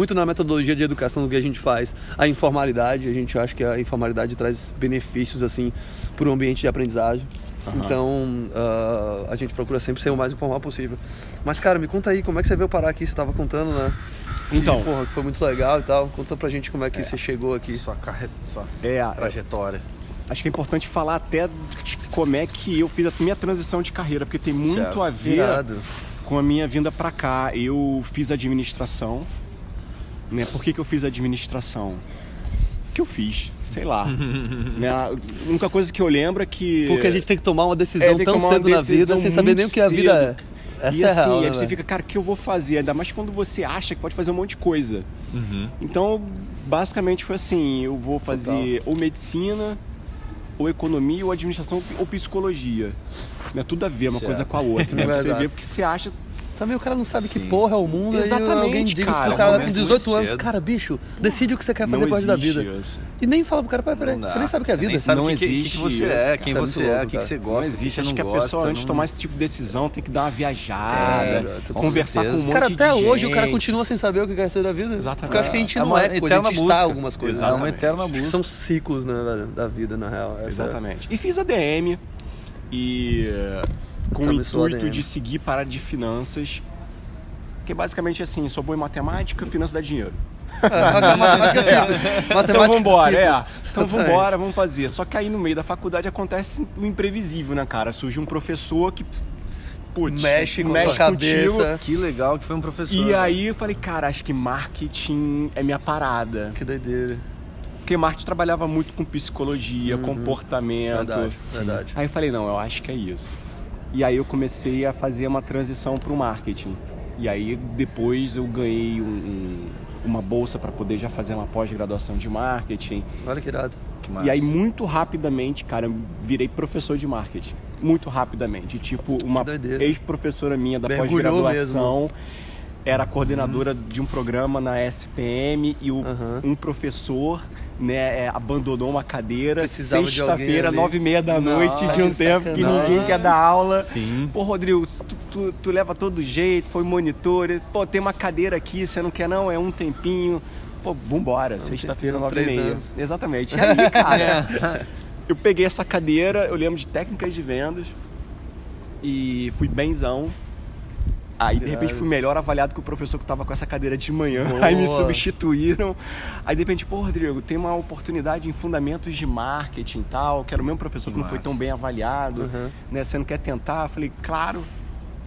muito na metodologia de educação do que a gente faz, a informalidade. A gente acha que a informalidade traz benefícios assim para o ambiente de aprendizagem. Uhum. Então uh, a gente procura sempre ser o mais informal possível. Mas cara, me conta aí como é que você veio parar aqui? Você estava contando, né? Então, que, porra, que foi muito legal e tal. Conta pra gente como é que é, você chegou aqui. Sua, carre... sua é, trajetória. Acho que é importante falar até como é que eu fiz a minha transição de carreira, porque tem muito certo. a ver Irado. com a minha vinda para cá. Eu fiz administração, né? Por que, que eu fiz administração? Que eu fiz? Sei lá. né? A única coisa que eu lembro é que. Porque a gente tem que tomar uma decisão é, tão cedo na vida sem saber nem o que a vida é. Essa e é assim, real, né, você fica, cara, o que eu vou fazer? Ainda mais quando você acha que pode fazer um monte de coisa. Uhum. Então, basicamente foi assim: eu vou fazer Total. ou medicina, ou economia, ou administração, ou psicologia. Não é tudo a ver uma certo. coisa com a outra, né? É você vê porque você acha também o cara não sabe Sim. que porra é o mundo. Exatamente, aí alguém diz cara, pro cara com 18 anos, cara, bicho, decide o que você quer fazer depois da vida. Isso. E nem fala pro cara, peraí, peraí, você nem sabe o que é a vida. Sabe não que, existe. que, que você é, quem você é, o que, você gosta. Não existe. Acho que a pessoa, antes de tomar esse tipo de decisão, tem que dar uma viajada, é, conversar com um monte cara, até hoje o cara continua sem saber o que quer ser da vida. Exatamente. Porque eu acho que a gente é não é coisa, a gente está algumas coisas. É uma eterna busca. São ciclos, né, velho, da vida, na real. Exatamente. E fiz a DM e com o intuito de seguir para de finanças porque basicamente assim, sou bom em matemática, finanças dá dinheiro. É, matemática é simples. Matemática então vambora, é. Então vambora, vamos fazer. Só que aí no meio da faculdade acontece o imprevisível, né, cara? Surge um professor que Putz, mexe com mexe contigo. cabeça. Que legal que foi um professor. E né? aí eu falei, cara, acho que marketing é minha parada. Que doideira. Porque marketing trabalhava muito com psicologia, uhum. comportamento. Verdade, verdade. Aí eu falei, não, eu acho que é isso. E aí eu comecei a fazer uma transição para o marketing. E aí depois eu ganhei um, um, uma bolsa para poder já fazer uma pós-graduação de marketing. Olha que irado. Que e aí muito rapidamente, cara, eu virei professor de marketing. Muito rapidamente. Tipo, uma ex-professora minha da pós-graduação era coordenadora uhum. de um programa na SPM e o, uhum. um professor né, é, abandonou uma cadeira sexta-feira, nove e meia da noite, de um tempo que ninguém quer dar aula. Sim. Pô, Rodrigo, tu, tu, tu, leva todo jeito, foi monitor, pô, tem uma cadeira aqui, você não quer não? É um tempinho. Pô, vambora, sexta-feira, nove e meia. Anos. Exatamente. E aí, cara, eu peguei essa cadeira, eu lembro de técnicas de vendas e fui benzão Aí de repente fui melhor avaliado que o professor que estava com essa cadeira de manhã. Boa. Aí me substituíram. Aí de repente, pô, Rodrigo, tem uma oportunidade em fundamentos de marketing e tal, que era o mesmo professor que não foi tão bem avaliado, uhum. né? Você não quer tentar? Eu falei, claro,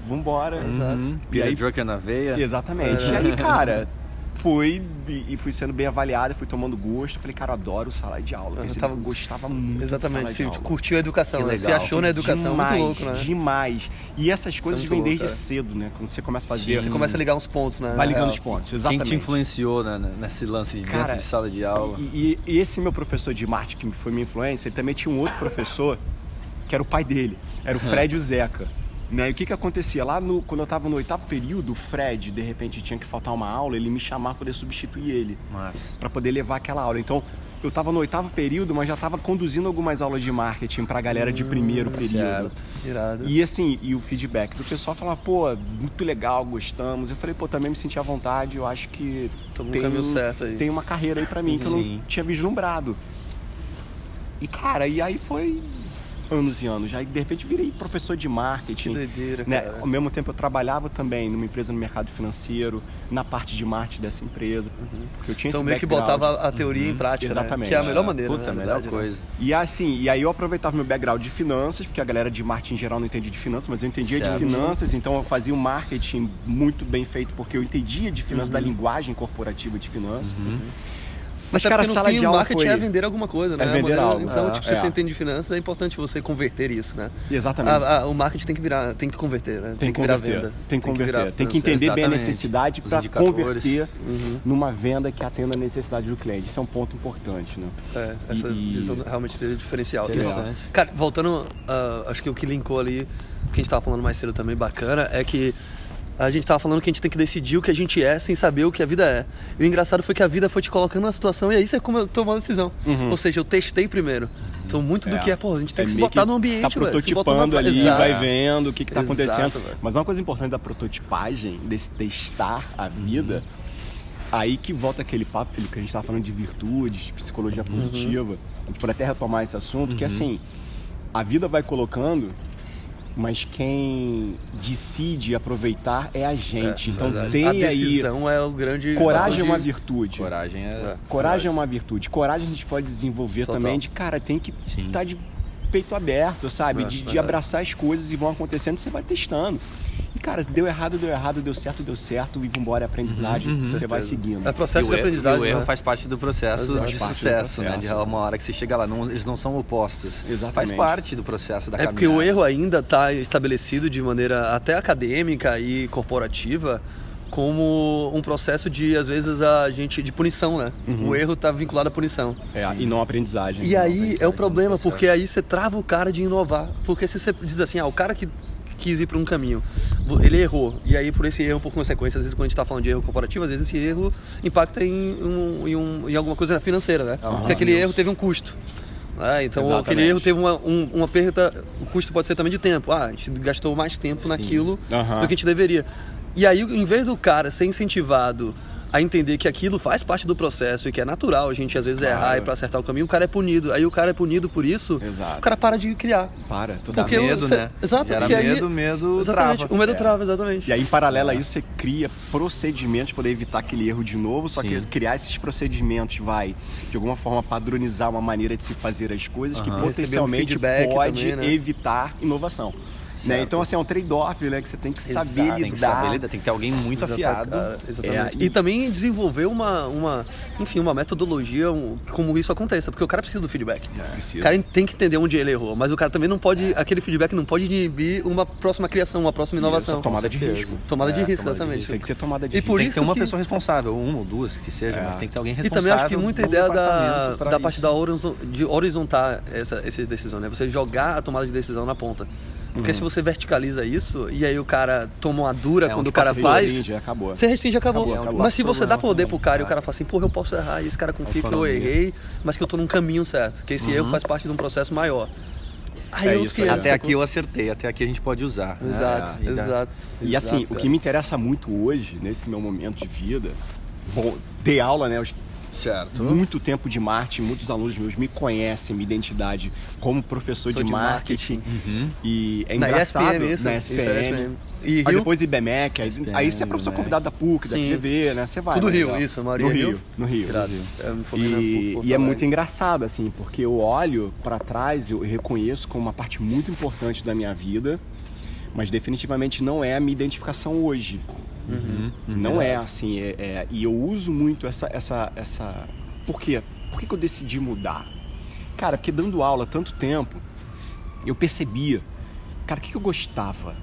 vambora. Exato. Uhum. E aí, Joker na veia. Exatamente. É. E aí, cara, fui e fui sendo bem avaliado, fui tomando gosto. Falei, cara, eu adoro sala de aula. Eu tava, gostava muito Exatamente, você curtiu a educação, né? Você achou na educação demais, muito louco, né? Demais. E essas coisas é vêm desde cara. cedo, né? Quando você começa a fazer. Sim, você começa a ligar uns pontos, né? Vai ligando os pontos, exatamente. Quem te influenciou né, nesse lance de cara, dentro de sala de aula? E, e, esse meu professor de marketing, que foi minha influência, ele também tinha um outro professor, que era o pai dele. Era o Fred Zeca. Né? E o que que acontecia? Lá no, quando eu estava no oitavo período, o Fred, de repente, tinha que faltar uma aula, ele me chamava para poder substituir ele. para poder levar aquela aula. Então, eu estava no oitavo período, mas já estava conduzindo algumas aulas de marketing para a galera de primeiro hum, período. Certo. Irado. E assim, e o feedback do pessoal falava, pô, muito legal, gostamos. Eu falei, pô, também me senti à vontade, eu acho que tem, certo aí. tem uma carreira aí para mim que Sim. eu não tinha vislumbrado. E cara, e aí foi anos e anos. Já de repente virei professor de marketing. Que doideira, né? Ao mesmo tempo eu trabalhava também numa empresa no mercado financeiro, na parte de marketing dessa empresa. Uhum. Porque eu tinha então meio que botava a teoria uhum. em prática, Exatamente. Né? Que é a melhor maneira, Puta, né? a melhor coisa. Né? E assim, e aí eu aproveitava meu background de finanças, porque a galera de marketing em geral não entendia de finanças, mas eu entendia certo. de finanças, então eu fazia um marketing muito bem feito, porque eu entendia de finanças, uhum. da linguagem corporativa de finanças. Uhum. Mas, Mas cara, sala fim, de aula marketing foi... é vender alguma coisa, né? É vender algo. Então, é, tipo, se é. você entende de finanças, é importante você converter isso, né? Exatamente. A, a, o marketing tem que virar, tem que converter, né? Tem, tem que virar venda. Tem que converter. Tem que, tem que entender Exatamente. bem a necessidade para converter uhum. numa venda que atenda a necessidade do cliente. Isso é um ponto importante, né? É, essa e, visão realmente teve diferencial. Interessante. Cara, voltando, uh, acho que o que linkou ali, que a gente estava falando mais cedo também bacana, é que a gente estava falando que a gente tem que decidir o que a gente é sem saber o que a vida é. E o engraçado foi que a vida foi te colocando na situação e aí você tomou a decisão. Uhum. Ou seja, eu testei primeiro. Então, muito do é. que é, pô, a gente tem é que se botar no ambiente, Tá prototipando ali, Exato. vai vendo o que, que tá Exato, acontecendo. Véio. Mas uma coisa importante da prototipagem, desse testar a vida, uhum. aí que volta aquele papo que a gente estava falando de virtudes, de psicologia uhum. positiva. A gente pode até retomar esse assunto, uhum. que assim, a vida vai colocando mas quem decide aproveitar é a gente. É, então verdade. tem a decisão aí. é o grande. Coragem é uma virtude. Coragem é. Coragem é uma virtude. Coragem a gente pode desenvolver Total. também de cara tem que estar tá de peito aberto, sabe? É, de, de abraçar as coisas e vão acontecendo, você vai testando. Cara, deu errado, deu errado, deu certo, deu certo, e vambora, é aprendizagem, uhum, você vai seguindo. É processo de aprendizagem. o erro né? faz parte do processo Exato. de sucesso, né? De uma hora que você chega lá, não, eles não são opostos. Exatamente. Faz parte do processo da É porque o erro ainda está estabelecido de maneira até acadêmica e corporativa como um processo de, às vezes, a gente de punição, né? Uhum. O erro está vinculado à punição. É, e não à aprendizagem. E aí aprendizagem, é o problema, porque aí você trava o cara de inovar. Porque se você diz assim, ah, o cara que quis ir para um caminho, ele errou. E aí, por esse erro, por consequência, às vezes, quando a gente está falando de erro corporativo, às vezes esse erro impacta em, um, em, um, em alguma coisa financeira, né? Uhum. Porque aquele erro teve um custo. É, então Exatamente. aquele erro teve uma, um, uma perda, o custo pode ser também de tempo. Ah, a gente gastou mais tempo Sim. naquilo uhum. do que a gente deveria. E aí, em vez do cara ser incentivado a entender que aquilo faz parte do processo e que é natural a gente às vezes claro. errar e para acertar o caminho, o cara é punido. Aí o cara é punido por isso, Exato. o cara para de criar. Para, tudo porque medo, você, né? Exato, porque medo, aí, medo exatamente, trava. O medo é. trava, exatamente. E aí, em paralelo a isso, você cria procedimentos para poder evitar aquele erro de novo, só Sim. que criar esses procedimentos vai, de alguma forma, padronizar uma maneira de se fazer as coisas que potencialmente pode também, né? evitar inovação. Né? Então, assim, é um trade-off, né? Que você tem que Exato, saber lidar. Tem que saber lidar, tem que ter alguém muito Exato, afiado. exatamente. É, e... e... também desenvolver uma, uma, enfim, uma metodologia um, como isso aconteça, porque o cara precisa do feedback. É. O cara tem que entender onde ele errou, mas o cara também não pode, é. aquele feedback não pode inibir uma próxima criação, uma próxima inovação. Isso, tomada de risco. Tomada de é, risco, exatamente. De Tem que ter tomada de risco. E por tem isso que ter uma que... pessoa responsável, uma ou duas que seja, mas é. tem que ter alguém responsável. E também acho que muita ideia da, da parte da de horizontar essa, essa decisão, né? Você jogar a tomada de decisão na ponta. Porque uhum. se você verticaliza isso e aí o cara toma uma dura é, quando o cara faz. Restringe, acabou. Você restringe, acabou. acabou, acabou. Mas se você dá poder pro cara e o cara fala assim, porra, eu posso errar, e esse cara confia que eu errei, mas que eu tô num caminho certo. Que esse uhum. erro faz parte de um processo maior. Aí é isso, até aqui eu acertei, até aqui a gente pode usar. Exato, é, exato. E assim, exato, o que me interessa muito hoje, nesse meu momento de vida, bom, ter aula, né? Certo. Muito tempo de marketing, muitos alunos meus me conhecem, minha identidade como professor de, de, marketing. marketing. Uhum. E é engraçado. Na ESPM, isso, na ESPM. Isso é ESPM. E aí Rio? depois IBMEC, aí, ESPM, aí você é professor convidado da PUC, Sim. da FGV, né? Você vai. Tudo né? Rio, isso, a maioria no Rio. No Rio. No Rio. É, e, e é muito engraçado, assim, porque eu olho para trás, eu reconheço como uma parte muito importante da minha vida, mas definitivamente não é a minha identificação hoje. Uhum. Não é assim, é, é, e eu uso muito essa, essa, essa por quê? Por que, que eu decidi mudar? Cara, porque dando aula há tanto tempo, eu percebia, cara, o que, que eu gostava?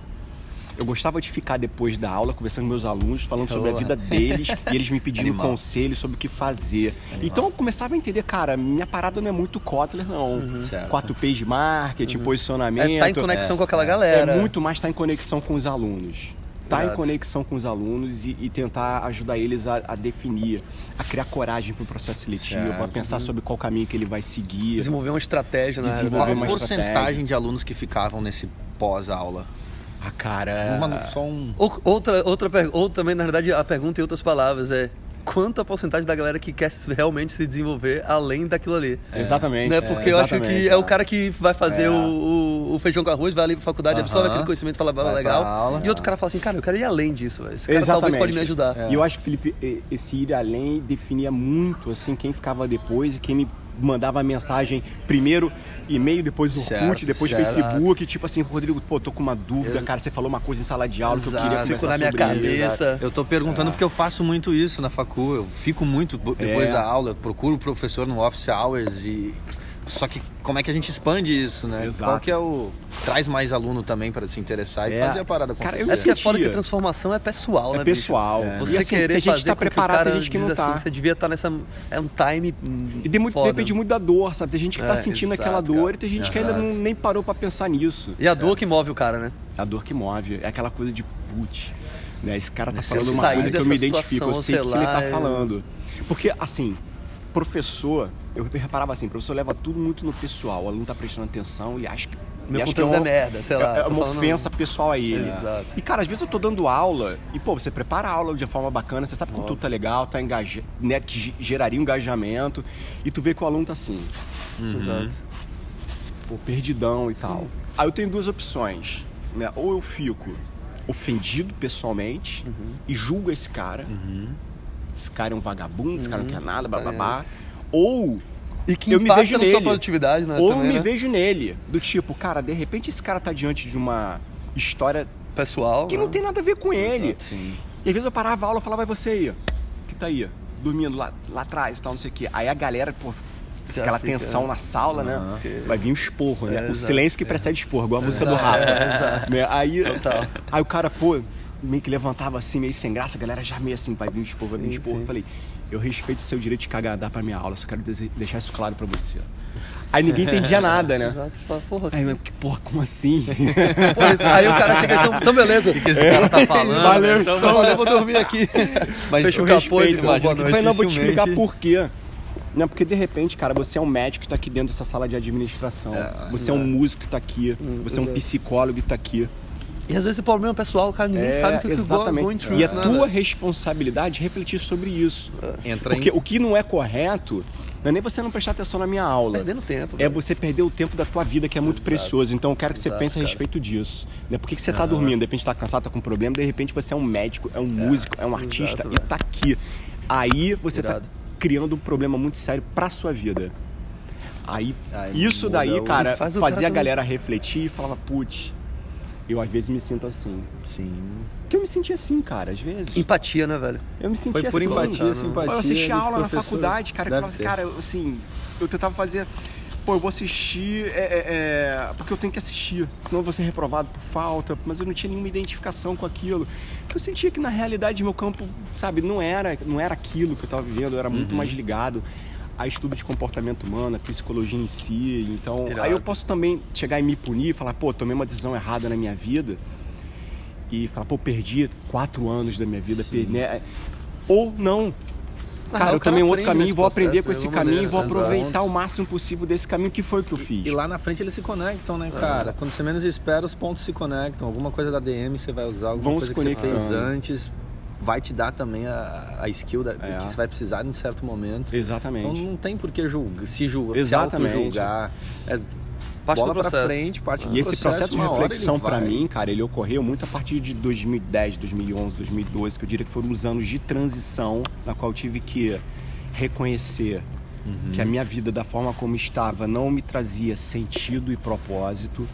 Eu gostava de ficar depois da aula conversando com meus alunos, falando sobre a vida deles e eles me pedindo conselhos sobre o que fazer. Animal. Então eu começava a entender, cara, minha parada não é muito Kotler, não. Uhum. 4P de marketing, uhum. posicionamento. É, tá em conexão é, com aquela galera. É muito mais estar tá em conexão com os alunos estar tá em conexão com os alunos e, e tentar ajudar eles a, a, definir, a criar coragem para o processo seletivo, certo. a pensar uhum. sobre qual caminho que ele vai seguir. Desenvolver uma estratégia, né? Desenvolver uma porcentagem estratégia. de alunos que ficavam nesse pós-aula? Ah, cara. Uma, só um... Outra, outra, ou também, na verdade, a pergunta em outras palavras é quanto a porcentagem da galera que quer realmente se desenvolver além daquilo ali. É. Exatamente. Né? Porque é, eu acho que é. é. o cara que vai fazer é. o, o, feijão com arroz, vai ali pra faculdade, uh -huh. absorve aquele conhecimento, fala, vai legal. Aula, e outro cara fala assim, cara, eu quero ir além disso. Esse cara Exatamente. talvez pode me ajudar. E eu acho que, Felipe, esse ir além definia muito, assim, quem ficava depois e quem me mandava mensagem primeiro e-mail, depois o Orkut, depois certo. Facebook, tipo assim, Rodrigo, pô, tô com uma dúvida, eu... cara, você falou uma coisa em sala de aula Exato. que eu queria Fico na minha cabeça. Eu tô perguntando é. porque eu faço muito isso na facu, eu fico muito depois é. da aula, eu procuro o professor no office hours e só que como é que a gente expande isso, né? Exato. Qual que é o. Traz mais aluno também para se interessar e é. fazer a parada acontecer. Cara, eu Essa que é foda que a transformação é pessoal, é né? Pessoal. É. Você assim, querer a gente tá preparado, a gente que não tá. Assim, você devia estar tá nessa. É um time. E de muito, depende muito da dor, sabe? Tem gente que tá é, sentindo exato, aquela dor cara. e tem gente exato. que ainda não, nem parou para pensar nisso. E a dor que move o cara, né? A dor que move. É aquela coisa de putz. Né? Esse cara tá falando uma coisa que eu me identifico, eu sei o que ele tá é. falando. Porque, assim, professor, eu reparava assim, o professor leva tudo muito no pessoal, o aluno tá prestando atenção e acha que Meu conteúdo é, uma, é, merda, sei lá. É, é uma ofensa pessoal a ele. Exato. E, cara, às vezes eu tô dando aula e, pô, você prepara a aula de forma bacana, você sabe que o conteúdo tá legal, tá engajado, né, que geraria um engajamento, e tu vê que o aluno tá assim. Uhum. Exato. Pô, perdidão e Sim. tal. Aí eu tenho duas opções, né? Ou eu fico ofendido pessoalmente uhum. e julgo esse cara. Uhum. Esse cara é um vagabundo, esse cara não quer nada, blá blá blá. Ou e que eu me vejo nele. sua produtividade, né? Ou também, me né? vejo nele. Do tipo, cara, de repente esse cara tá diante de uma história pessoal que né? não tem nada a ver com ele. Exato, sim. E às vezes eu parava a aula e falava, vai você aí, que tá aí, dormindo lá, lá atrás e tal, não sei o quê. Aí a galera, pô, Já aquela fica, tensão na sala, né? Vai vir um esporro, né? É, o silêncio que precede esporro, igual a música do Rafa. É, exato. Né? Aí, aí o cara, pô, meio que levantava assim, meio sem graça, a galera já meio assim, vai vir esporro, vai vir esporro. Eu falei, eu respeito o seu direito de cagar dar pra minha aula, só quero deixar isso claro pra você. Aí ninguém entendia nada, né? Exato, só, porra. Aí, mas, porra, como assim? aí o cara chega, então, então beleza. O que, que esse cara tá falando? Valeu, então, então valeu, vou dormir aqui. Mas Fecha o capô e boa noite. Mas não, vou te explicar por quê. Não, porque de repente, cara, você é um médico que tá aqui dentro dessa sala de administração. É, você é, é um músico que tá aqui. Hum, você é um psicólogo que tá aqui. E às vezes esse problema pessoal, o cara ninguém é, sabe o que, exatamente. que o going E a né, tua responsabilidade é refletir sobre isso. Entra Porque em... o que não é correto não é nem você não prestar atenção na minha aula. Perdendo tempo. É você perder o tempo da tua vida, que é muito Exato. precioso. Então eu quero que Exato, você pense a respeito disso. Né? Por que, que você está dormindo? De repente está cansado, está com problema, de repente você é um médico, é um é. músico, é um artista Exato, e está aqui. Aí você está criando um problema muito sério para sua vida. Aí, Ai, isso daí, cara, fazia cara a galera refletir e falava, putz, eu às vezes me sinto assim. Sim. Porque eu me senti assim, cara, às vezes. Empatia, né, velho? Eu me senti Foi por assim. empatia, simpatia. Eu assisti aula na faculdade, cara, que falava assim, cara, assim, eu tentava fazer. Pô, eu vou assistir é, é, é, porque eu tenho que assistir, senão eu vou ser reprovado por falta, mas eu não tinha nenhuma identificação com aquilo. Que eu sentia que na realidade meu campo, sabe, não era, não era aquilo que eu estava vivendo, eu era muito uhum. mais ligado a estudo de comportamento humano, a psicologia em si. Então, Irado. aí eu posso também chegar e me punir e falar, pô, tomei uma decisão errada na minha vida. E falar, pô, perdi quatro anos da minha vida. Perdi, né? Ou não. Cara, eu tomei um outro caminho, vou aprender com esse caminho e vou aproveitar exato. o máximo possível desse caminho que foi o que eu fiz. E lá na frente eles se conectam, né, cara? É. Quando você menos espera, os pontos se conectam. Alguma coisa da DM você vai usar, alguma Vão coisa que você fez antes vai te dar também a, a skill da, é. que você vai precisar em certo momento. Exatamente. Então não tem por que julgar, se julgar, Exatamente. se julgar. É, parte bola do processo. frente, parte E esse processo, processo de reflexão para mim, cara, ele ocorreu muito a partir de 2010, 2011, 2012, que eu diria que foram os anos de transição na qual eu tive que reconhecer uhum. que a minha vida da forma como estava não me trazia sentido e propósito.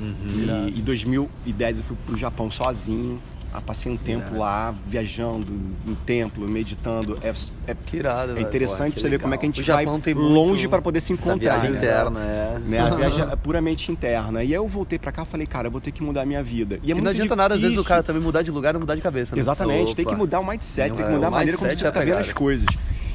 Uhum. E em 2010 eu fui pro Japão sozinho ah, passei um tempo lá, viajando em templo, meditando. É, é, que irado, é interessante pra você ver como é que a gente vai longe para poder se encontrar. Essa viagem né? interna, é. Né? A viagem é puramente interna. E aí eu voltei para cá e falei, cara, eu vou ter que mudar a minha vida. E, é não adianta difícil. nada, às vezes, o cara também mudar de lugar e mudar de cabeça. Né? Exatamente, Opa. tem que mudar o mindset, tem que mudar a maneira como você tá vendo as coisas.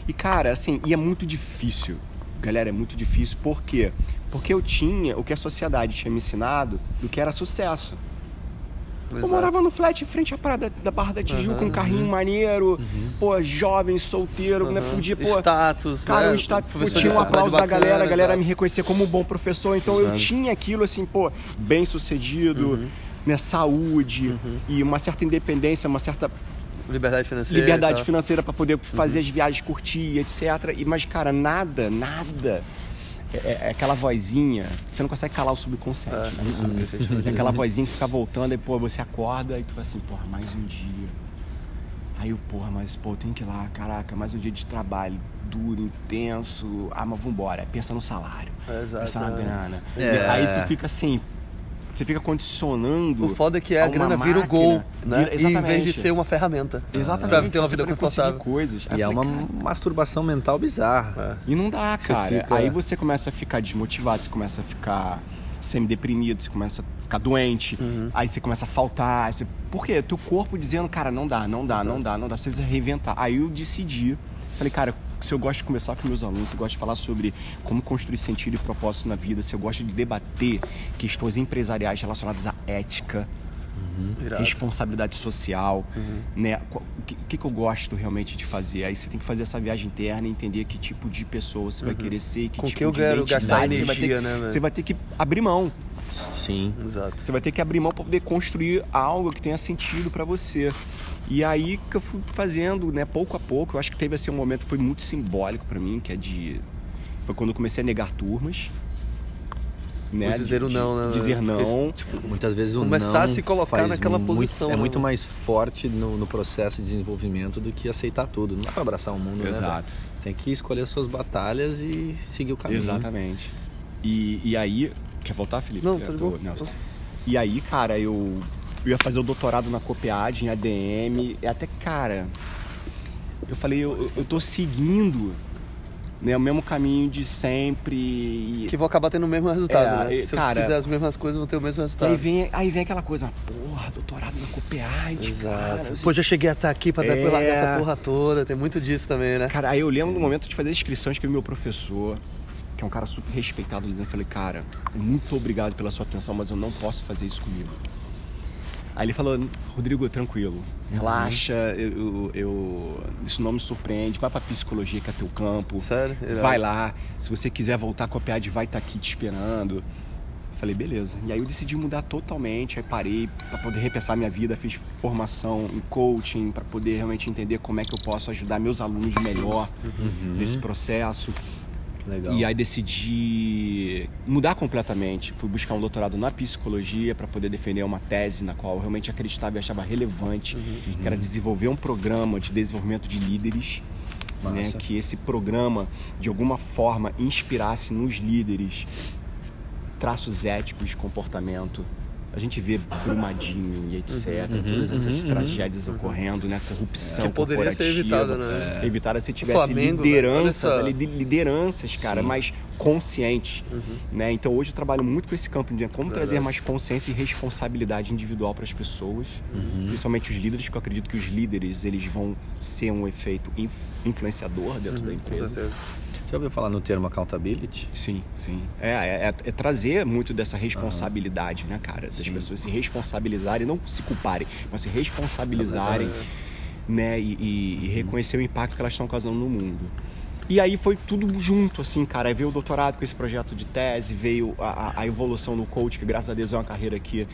E, cara, assim, e é muito difícil. Galera, é muito difícil. Por quê? Porque eu tinha o que a sociedade tinha me ensinado do que era sucesso. Exato. Eu morava no flat em frente à parada da Barra da Tijuca, uhum, um carrinho uhum. maneiro, uhum. pô, jovem, solteiro, né? Podia, pô. Status, Cara, né? o status, tinha um aplauso da galera, a galera exato. me reconhecia como um bom professor, então exato. eu tinha aquilo assim, pô, bem sucedido, uhum. né? Saúde uhum. e uma certa independência, uma certa Liberdade financeira. Liberdade financeira para poder fazer uhum. as viagens, curtir, etc. E, mas, cara, nada, nada é, é, é, aquela vozinha, você não consegue calar o subconsciente. É, né? é aquela vozinha que fica voltando e, pô, você acorda e tu vai assim, porra, mais um dia. Aí eu, porra, mas, pô, eu tenho que ir lá, caraca, mais um dia de trabalho duro, intenso. Ah, mas vambora. Pensa no salário. É, exato, pensa na grana. É. Aí tu fica assim, você fica condicionando. O foda é que a, a grana máquina, vira o gol, né? Vira, em vez de ser uma ferramenta. Exatamente. Pra ter uma vida confortável. Coisas. E é uma masturbação mental bizarra. É. E não dá, cara. Fica... Aí você começa a ficar desmotivado, você começa a ficar semi-deprimido, você começa a ficar doente, uhum. aí você começa a faltar. Você... Por quê? Teu corpo dizendo, cara, não dá, não dá, Exato. não dá, não dá, precisa reinventar. Aí eu decidi, falei, cara, se eu gosto de conversar com meus alunos, se eu gosto de falar sobre como construir sentido e propósito na vida, se eu gosto de debater questões empresariais relacionadas à ética, uhum. responsabilidade social, uhum. né? O que, que, que, eu gosto realmente de fazer? Aí você tem que fazer essa viagem interna e entender que tipo de pessoa você vai uhum. querer ser, que Com tipo que eu de quero gastar energia, você vai, ter, né, você vai ter que abrir mão. Sim. Exato. Você vai ter que abrir mão para poder construir algo que tenha sentido para você. E aí que eu fui fazendo, né, pouco a pouco. Eu acho que teve assim um momento que foi muito simbólico para mim, que é de foi quando eu comecei a negar turmas. Né? dizer o não, né? Dizer não. tipo, muitas vezes o Começar a se colocar naquela muito, posição. É né? muito mais forte no, no, processo de desenvolvimento do que aceitar tudo. Não dá pra abraçar o mundo, Exato. né? Exato. Você tem que escolher suas batalhas e seguir o caminho. Exatamente. E, e aí. Quer voltar, Felipe? Não, tudo bom. E aí, cara, eu, eu ia fazer o doutorado na COPEAD, em ADM. E até, cara, eu falei, eu, eu tô seguindo né, o mesmo caminho de sempre. Que vou acabar tendo o mesmo resultado, é, né? Se cara, eu fizer as mesmas coisas, vou ter o mesmo resultado. Aí vem, aí vem aquela coisa, porra, doutorado na COPEAD, Exato. Cara, Pô, já cheguei até aqui pra é... largar essa porra toda, tem muito disso também, né? Cara, aí eu lembro do momento de fazer a inscrição, que meu professor, que é um cara super respeitado ali dentro, eu falei, cara, muito obrigado pela sua atenção, mas eu não posso fazer isso comigo. Aí ele falou, Rodrigo, tranquilo, relaxa, eu, eu, eu, isso não me surpreende, vai pra psicologia que é teu campo. Sério? Vai lá, se você quiser voltar com a PIAD, vai estar tá aqui te esperando. Eu falei, beleza. E aí eu decidi mudar totalmente, aí parei para poder repensar minha vida, fiz formação em coaching para poder realmente entender como é que eu posso ajudar meus alunos melhor uhum. nesse processo. Legal. E aí decidi mudar completamente. Fui buscar um doutorado na psicologia para poder defender uma tese na qual eu realmente acreditava e achava relevante, uhum. que era desenvolver um programa de desenvolvimento de líderes. Né, que esse programa de alguma forma inspirasse nos líderes traços éticos de comportamento a gente vê Brumadinho e etc, uhum, todas essas uhum, tragédias uhum. ocorrendo, né? Corrupção que poderia ser evitada, né? É. Evitada se tivesse Flamengo, lideranças, ali, lideranças, cara, Sim. mais conscientes, uhum. né? Então hoje eu trabalho muito com esse campo de como Verdade. trazer mais consciência e responsabilidade individual para as pessoas, uhum. principalmente os líderes, que eu acredito que os líderes eles vão ser um efeito influenciador dentro da empresa. Com certeza. Você ouviu falar no termo accountability? Sim, sim. É, é, é trazer muito dessa responsabilidade, uhum. né, cara? Das sim. pessoas se responsabilizarem, não se culparem, mas se responsabilizarem, né? E, e, e, reconhecer o impacto que elas estão causando no mundo. E aí foi tudo junto, assim, cara. Aí veio o doutorado com esse projeto de tese, veio a, a evolução no coach, que graças a Deus é uma carreira que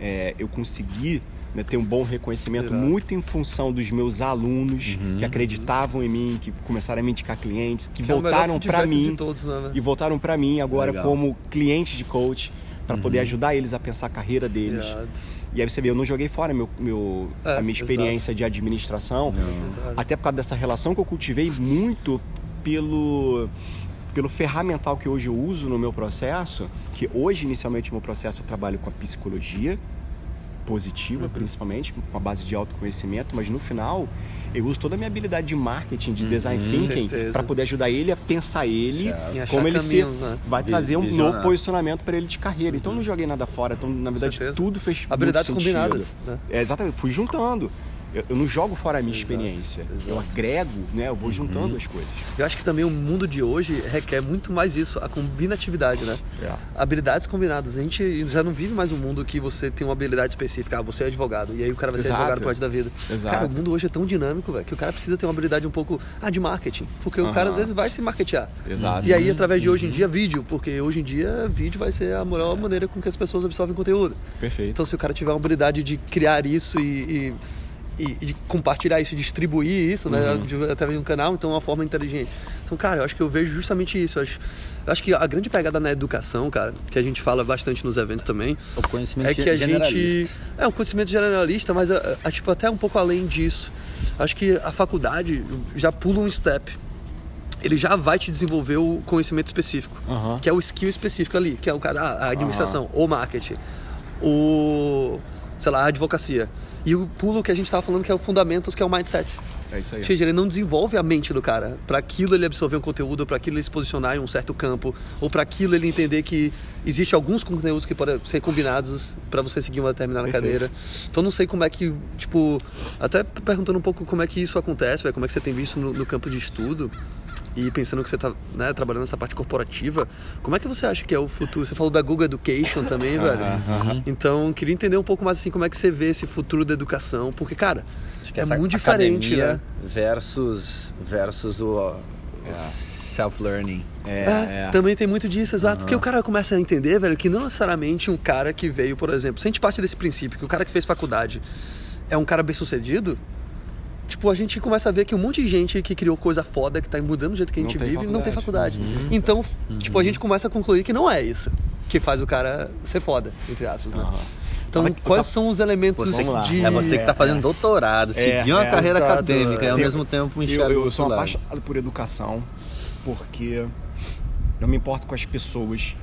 é, eu consegui né, ter um bom reconhecimento muito em função dos meus alunos uhum, que acreditavam uhum. em mim, que começaram a me indicar clientes, que, que voltaram é para mim todos, né? e voltaram para mim agora Legal. como clientes de coach para uhum. poder ajudar eles a pensar a carreira deles. Irado. E aí você vê, eu não joguei fora meu, meu é, a minha experiência exato. de administração, não. até por causa dessa relação que eu cultivei muito pelo pelo ferramental que hoje eu uso no meu processo, que hoje inicialmente no meu processo eu trabalho com a psicologia, positiva, uhum. principalmente, com a base de autoconhecimento, mas no final eu uso toda a minha habilidade de marketing, de uhum, design thinking, para poder ajudar ele a pensar ele, como ele se né? vai trazer um Visionar. novo posicionamento para ele de carreira. Então eu não uhum. joguei nada fora, então na verdade tudo fez habilidades combinadas. Né? É, exatamente, fui juntando eu, eu, não jogo fora a minha exato, experiência. Exato. Eu agrego, né? Eu vou juntando uhum. as coisas. Eu acho que também o mundo de hoje requer muito mais isso, a combinatividade, né? É. Habilidades combinadas. A gente já não vive mais um mundo que você tem uma habilidade específica. Ah, você é advogado. E aí o cara vai ser Exato. advogado parte da vida. Exato. Cara, o mundo hoje é tão dinâmico, velho, que o cara precisa ter uma habilidade um pouco ah, de marketing. Porque uhum. o cara às vezes vai se marketear. Exato. E aí, através de hoje em uhum. dia, vídeo. Porque hoje em dia, vídeo vai ser a melhor é. maneira com que as pessoas absorvem conteúdo. Perfeito. Então, se o cara tiver uma habilidade de criar isso e, e e, de compartilhar isso, distribuir isso, né, uhum. de, através de um canal, então é uma forma inteligente. Então, cara, eu acho que eu vejo justamente isso. Eu acho, eu acho que a grande pegada na educação, cara, que a gente fala bastante nos eventos também, o conhecimento é que a gente é um conhecimento generalista, mas é, é, tipo até um pouco além disso. Acho que a faculdade já pula um step ele já vai te desenvolver o conhecimento específico, uhum. que é o skill específico ali, que é o cara, a administração, uhum. o marketing, o, sei lá, a advocacia. E o pulo que a gente estava falando que é o fundamentos, que é o mindset. É isso aí. Ou seja, ele não desenvolve a mente do cara. Para aquilo ele absorver um conteúdo, para aquilo ele se posicionar em um certo campo, ou para aquilo ele entender que existe alguns conteúdos que podem ser combinados para você seguir uma determinada Perfeito. cadeira. Então não sei como é que, tipo, até perguntando um pouco como é que isso acontece, como é que você tem visto no, no campo de estudo. E pensando que você está né, trabalhando nessa parte corporativa, como é que você acha que é o futuro? Você falou da Google Education também, velho. Então, queria entender um pouco mais assim como é que você vê esse futuro da educação, porque, cara, é muito diferente, né? Versus, versus o, é. self-learning. É, é, é, também tem muito disso, exato. Uhum. Porque o cara começa a entender, velho, que não necessariamente um cara que veio, por exemplo, se a gente parte desse princípio, que o cara que fez faculdade é um cara bem sucedido, tipo, a gente começa a ver que um monte de gente que criou coisa foda, que tá mudando o jeito que a gente não vive, não tem faculdade. Uhum. Então, uhum. tipo, a gente começa a concluir que não é isso que faz o cara ser foda, entre aspas, né? Uhum. Então, quais são os elementos de... É você que está fazendo é, doutorado, é, seguir uma é, carreira exato, acadêmica e ao mesmo tempo enxergar Eu, eu sou apaixonado por educação porque eu me importo com as pessoas,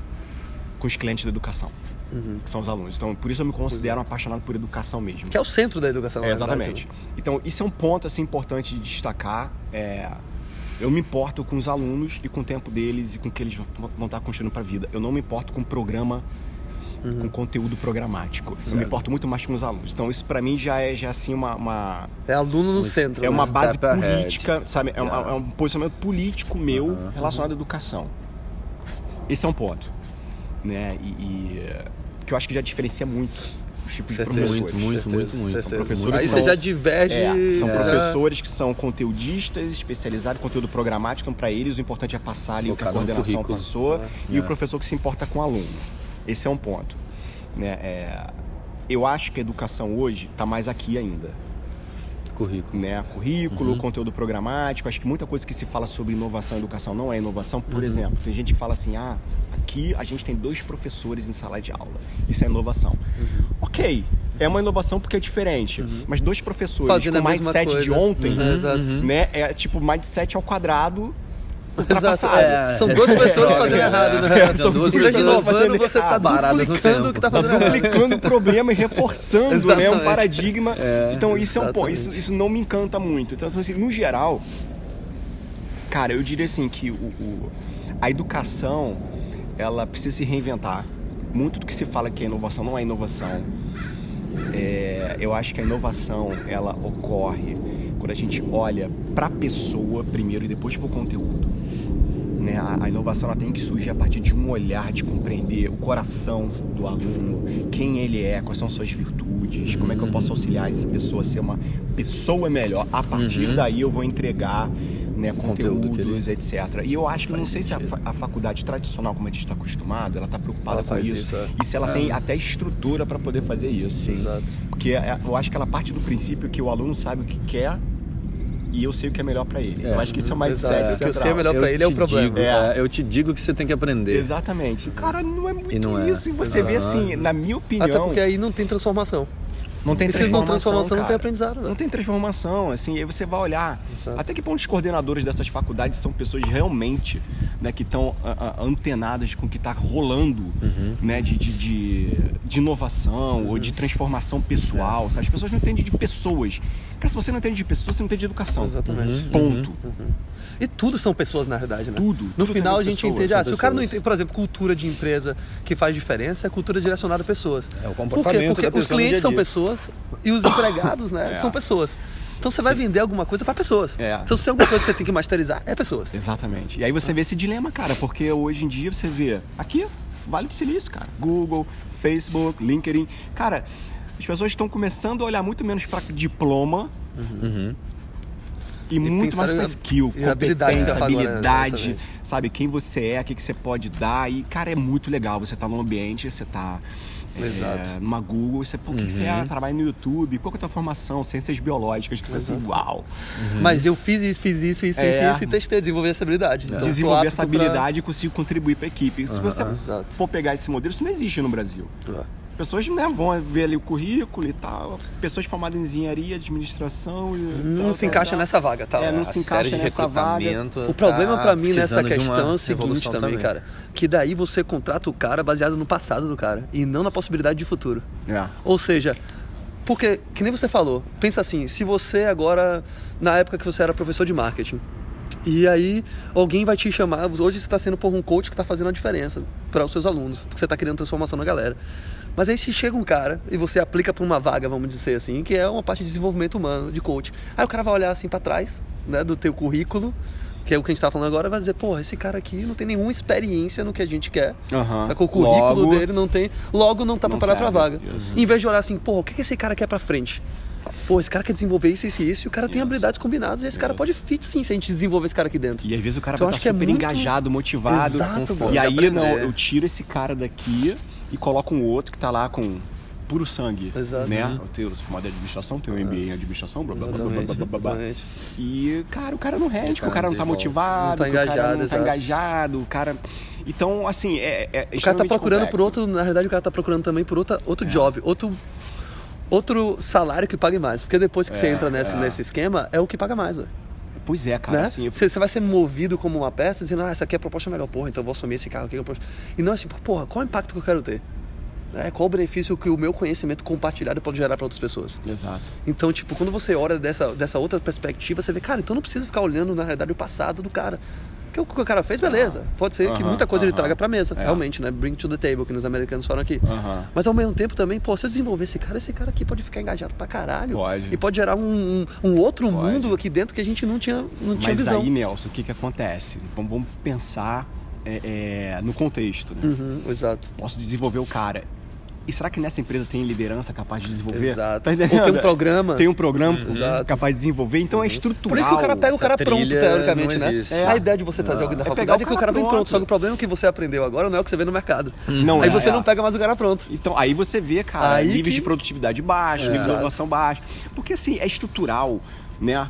com os clientes da educação. Uhum. que são os alunos. Então, por isso eu me considero um apaixonado por educação mesmo. Que é o centro da educação. É, exatamente. Então, isso é um ponto assim importante de destacar. É, eu me importo com os alunos e com o tempo deles e com o que eles vão estar construindo para a vida. Eu não me importo com programa, uhum. com conteúdo programático. Certo. Eu me importo muito mais com os alunos. Então, isso para mim já é já assim uma, uma, é aluno no centro. É uma base política, ahead. sabe? É, yeah. é, um posicionamento político meu uhum. relacionado à educação. Esse é um ponto, né? E, e que eu acho que já diferencia muito os tipos certeza, de professores. Muito, muito, muito, muito. São professores Aí você já diverge. É, são é. professores que são conteudistas, especializados em conteúdo programático, então para eles o importante é passar ali o que a coordenação passou é. e o é. professor que se importa com o aluno. Esse é um ponto. Né? É, eu acho que a educação hoje está mais aqui ainda. Currículo. Né? Currículo, uhum. conteúdo programático. Acho que muita coisa que se fala sobre inovação e educação não é inovação. Por uhum. exemplo, tem gente que fala assim: ah, aqui a gente tem dois professores em sala de aula. Isso é inovação. Uhum. Ok, é uma inovação porque é diferente. Uhum. Mas dois professores Fazendo com mindset coisa. de ontem, uhum. né? É tipo mindset ao quadrado ultrapassado. É. São duas pessoas é, fazendo é, errado, né? É, são duas pessoas fazendo você tá duplicando o que tá fazendo tá duplicando o problema e reforçando né, um paradigma. É, então isso exatamente. é um ponto. Isso, isso não me encanta muito. Então, assim, no geral, cara, eu diria assim que o, o a educação ela precisa se reinventar. Muito do que se fala que é inovação não é inovação. É, eu acho que a inovação ela ocorre quando a gente olha para a pessoa primeiro e depois para o conteúdo. Né? A, a, inovação ela tem que surgir a partir de um olhar de compreender o coração do aluno, quem ele é, quais são suas virtudes, como é que eu posso auxiliar essa pessoa a ser uma pessoa melhor. A partir uhum. daí eu vou entregar né, conteúdos, ele... etc. E eu acho que, não sei sentido. se a, a, faculdade tradicional, como a gente está acostumado, ela está preocupada ela com isso. isso é. E se ela é. tem até estrutura para poder fazer isso. Sim. Exato. Porque é, eu acho que ela parte do princípio que o aluno sabe o que quer e eu sei o que é melhor para ele. É, eu acho que isso é o mindset é, O que eu sei é melhor para ele é o problema. Digo, é. eu te digo que você tem que aprender. Exatamente. Cara, não é muito não é. isso. E você vê assim, na minha opinião... Até porque aí não tem transformação. Não tem transformação. Não, transformação não tem aprendizado. Né? Não tem transformação, assim, aí você vai olhar. Exato. Até que ponto os coordenadores dessas faculdades são pessoas realmente né, que estão antenadas com o que está rolando uhum. né, de, de, de, de inovação uhum. ou de transformação pessoal. É. Sabe? As pessoas não entendem de pessoas. Cara, se você não entende de pessoas, você não entende de educação. Exatamente. Uhum. Ponto. Uhum. E tudo são pessoas, na verdade, né? Tudo. No tudo final a gente pessoas, entende. Ah, se o cara não entende, por exemplo, cultura de empresa que faz diferença, é cultura direcionada a pessoas. É o comportamento. Por quê? Porque os clientes são pessoas e os empregados, né, é. são pessoas. Então você Sim. vai vender alguma coisa para pessoas. É. Então se tem alguma coisa que você tem que masterizar, é pessoas. Exatamente. E aí você vê esse dilema, cara, porque hoje em dia você vê aqui, Vale de Silício, cara. Google, Facebook, LinkedIn. Cara, as pessoas estão começando a olhar muito menos para diploma uhum e, e muito mais para skill, competência, habilidade, agora, sabe? Quem você é, o que, que você pode dar. E, cara, é muito legal. Você tá no ambiente, você tá é, numa Google, você, pô, o uhum. que você é? Trabalha no YouTube, qual que é a tua formação? Ciências biológicas, que assim, uau. Uhum. Mas eu fiz isso, fiz isso, isso, é. isso, e testei, desenvolvi essa habilidade. Então, desenvolver essa habilidade pra... e consigo contribuir para a equipe. Se você for pegar esse modelo, isso não existe no Brasil. Pessoas né, vão ver ali o currículo e tal. Pessoas formadas em engenharia, administração. E não tal, se encaixa tal. nessa vaga, tá? É, não a se encaixa nessa vaga. O problema tá para mim nessa questão é o seguinte também, também, cara. Que daí você contrata o cara baseado no passado do cara e não na possibilidade de futuro. É. Ou seja, porque, que nem você falou, pensa assim, se você agora, na época que você era professor de marketing, e aí alguém vai te chamar. Hoje você está sendo por um coach que está fazendo a diferença para os seus alunos, porque você está criando transformação na galera. Mas aí se chega um cara e você aplica para uma vaga, vamos dizer assim, que é uma parte de desenvolvimento humano, de coach. Aí o cara vai olhar assim para trás, né, do teu currículo, que é o que a gente tá falando agora, vai dizer, porra, esse cara aqui não tem nenhuma experiência no que a gente quer. Uhum. Sacou? O currículo logo, dele não tem. Logo não tá preparado pra vaga. Em vez de olhar assim, porra, o que, que esse cara quer pra frente? Pô, esse cara quer desenvolver isso, isso e isso, e o cara tem habilidades combinadas, e esse cara pode fit sim se a gente desenvolver esse cara aqui dentro. E às vezes o cara então, vai estar tá super é muito... engajado, motivado. Exato, e aí, não, eu tiro esse cara daqui e coloco um outro que tá lá com puro sangue. Exato. Né? Eu tenho formado em administração, tenho MBA em administração, blá blá blá blá blá blá blá. E, cara, o cara não rende, o cara não tá motivado, não tá engajado, o cara não tá engajado, o cara. Então, assim, é. é o cara tá procurando complexo. por outro. Na realidade, o cara tá procurando também por outra, outro é. job, outro. Outro salário que pague mais. Porque depois que é, você entra nesse, é. nesse esquema, é o que paga mais, velho. Pois é, cara. Né? Assim, eu... você, você, vai ser movido como uma peça, dizendo, ah, essa aqui é a proposta melhor, porra, então eu vou assumir esse carro aqui. E não assim, porra, qual é o impacto que eu quero ter? Né? Qual o benefício que o meu conhecimento compartilhado pode gerar para outras pessoas? Exato. Então, tipo, quando você olha dessa, dessa outra perspectiva, você vê, cara, então não precisa ficar olhando na realidade o passado do cara. O que o cara fez, beleza. Pode ser que muita coisa ele traga pra mesa, é. realmente, né? Bring to the table, que nos americanos falam aqui. Mas ao mesmo tempo também, pô, se eu desenvolver esse cara, esse cara aqui pode ficar engajado pra caralho. Pode. E pode gerar um, um outro pode. mundo aqui dentro que a gente não tinha, não tinha Mas visão. aí, Nelson, o que que acontece? Vamos, vamos pensar é, é, no contexto, né? Uhum, exato. Posso desenvolver o cara e será que nessa empresa tem liderança capaz de desenvolver? Exato. Tá Ou tem um programa. Tem um programa uhum. capaz de desenvolver, então é estrutural. Por isso que o cara pega o cara pronto, teoricamente, né? É. A ideia de você trazer alguém da é faculdade é que o cara, vem pronto. Só que o problema é que você aprendeu agora não é o que você vê no mercado. Não aí é, você é. não pega mais o cara pronto. Então aí você vê, cara, aí níveis que... de produtividade baixos, níveis de inovação baixos. Porque assim, é estrutural, né?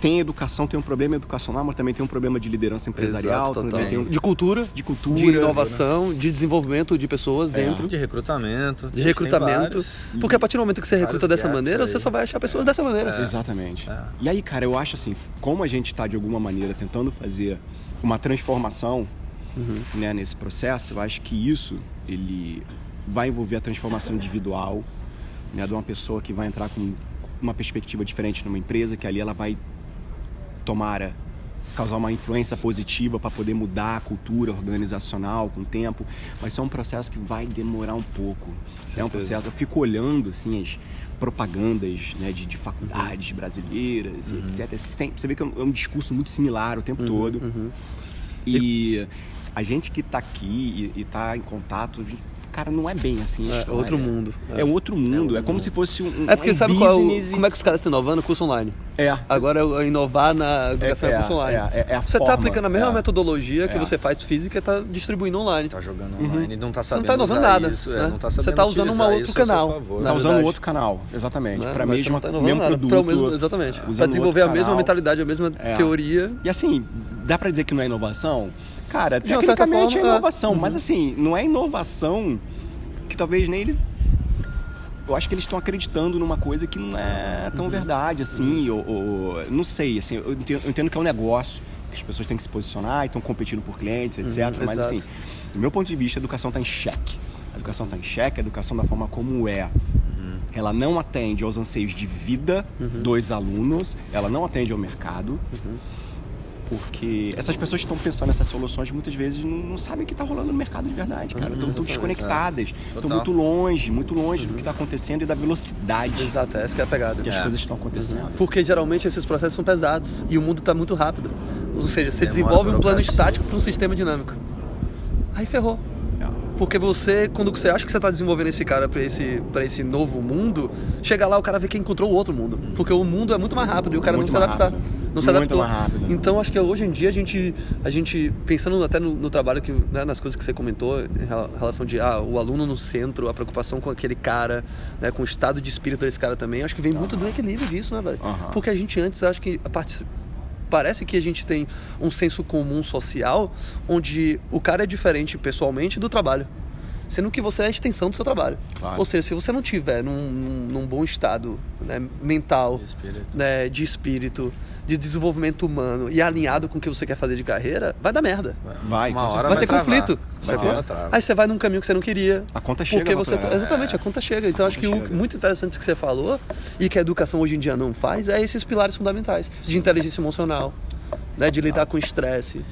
Tem educação, tem um problema educacional, mas também tem um problema de liderança empresarial, Exato, tem um... de cultura, de cultura, de inovação, né? de desenvolvimento de pessoas é. dentro, de recrutamento, de recrutamento, vários, porque a partir do momento que você recruta dessa maneira, aí. você só vai achar pessoas é. dessa maneira. É. Exatamente. É. E aí, cara, eu acho assim, como a gente está de alguma maneira tentando fazer uma transformação uhum. né, nesse processo, eu acho que isso ele vai envolver a transformação individual né, de uma pessoa que vai entrar com uma perspectiva diferente numa empresa, que ali ela vai, tomara, causar uma influência positiva para poder mudar a cultura organizacional com o tempo, mas isso é um processo que vai demorar um pouco. É um processo. Eu fico olhando assim as propagandas né, de, de faculdades uhum. brasileiras, uhum. etc. É sempre, você vê que é um, é um, discurso muito similar o tempo uhum. todo. Uhum. E a gente que está aqui e está em contato, cara, não é bem assim. É outro mundo. É. é outro mundo. É, é como se fosse um. É porque um sabe qual, é como é que os caras estão inovando? Curso online. É. Agora inovar na educação é, é curso online. É, é você está aplicando a mesma metodologia que você faz física e está distribuindo online. Está jogando online e não está sabendo. Você não está inovando nada. Isso, né? não tá você está usando um outro canal. Está usando outro canal, exatamente. Né? Para mesmo, tá mesmo produto. Mesmo, exatamente. Para desenvolver a mesma mentalidade, a mesma teoria. E assim, dá para dizer que não é inovação? Cara, tecnicamente é inovação, mas uhum. assim, não é inovação que talvez nem eles eu acho que eles estão acreditando numa coisa que não é tão uhum. verdade assim, ou, ou, não sei, assim, eu entendo, eu entendo, que é um negócio, que as pessoas têm que se posicionar e estão competindo por clientes, etc. Uhum, mas exato. assim, do meu ponto de vista, a educação está em xeque. A educação está em xeque, a educação da forma como é. Uhum. Ela não atende aos anseios de vida uhum. dos alunos, ela não atende ao mercado. Uhum porque essas pessoas que estão pensando nessas soluções muitas vezes não, não sabem o que está rolando no mercado de verdade, cara. Estão uhum, desconectadas, estão muito longe, muito longe uhum. do que está acontecendo e da velocidade. Exato, essa é a pegada. Que é. as coisas estão acontecendo. Uhum. Porque geralmente esses processos são pesados e o mundo está muito rápido. Ou seja, você desenvolve um plano estático para um sistema dinâmico. Aí ferrou. Porque você, quando você acha que você está desenvolvendo esse cara para esse, esse novo mundo, chega lá o cara vê que encontrou o outro mundo. Porque o mundo é muito mais rápido e o cara muito não se adaptar. Não se adaptou. Então acho que hoje em dia a gente, a gente pensando até no, no trabalho que, né, nas coisas que você comentou, em relação de ah, o aluno no centro, a preocupação com aquele cara, né, com o estado de espírito desse cara também, acho que vem uhum. muito do equilíbrio disso, né, velho? Uhum. Porque a gente antes acho que a parte parece que a gente tem um senso comum social onde o cara é diferente pessoalmente do trabalho sendo que você é a extensão do seu trabalho. Claro. Ou seja, se você não tiver num, num, num bom estado né, mental, de espírito. Né, de espírito, de desenvolvimento humano e alinhado com o que você quer fazer de carreira, vai dar merda. Vai, uma hora vai, vai ter travar. conflito. Vai ter. Aí você vai num caminho que você não queria. A conta chega. Porque você tá, exatamente, a conta chega. Então acho que chega. o muito interessante que você falou e que a educação hoje em dia não faz é esses pilares fundamentais de inteligência emocional, né, de lidar com estresse,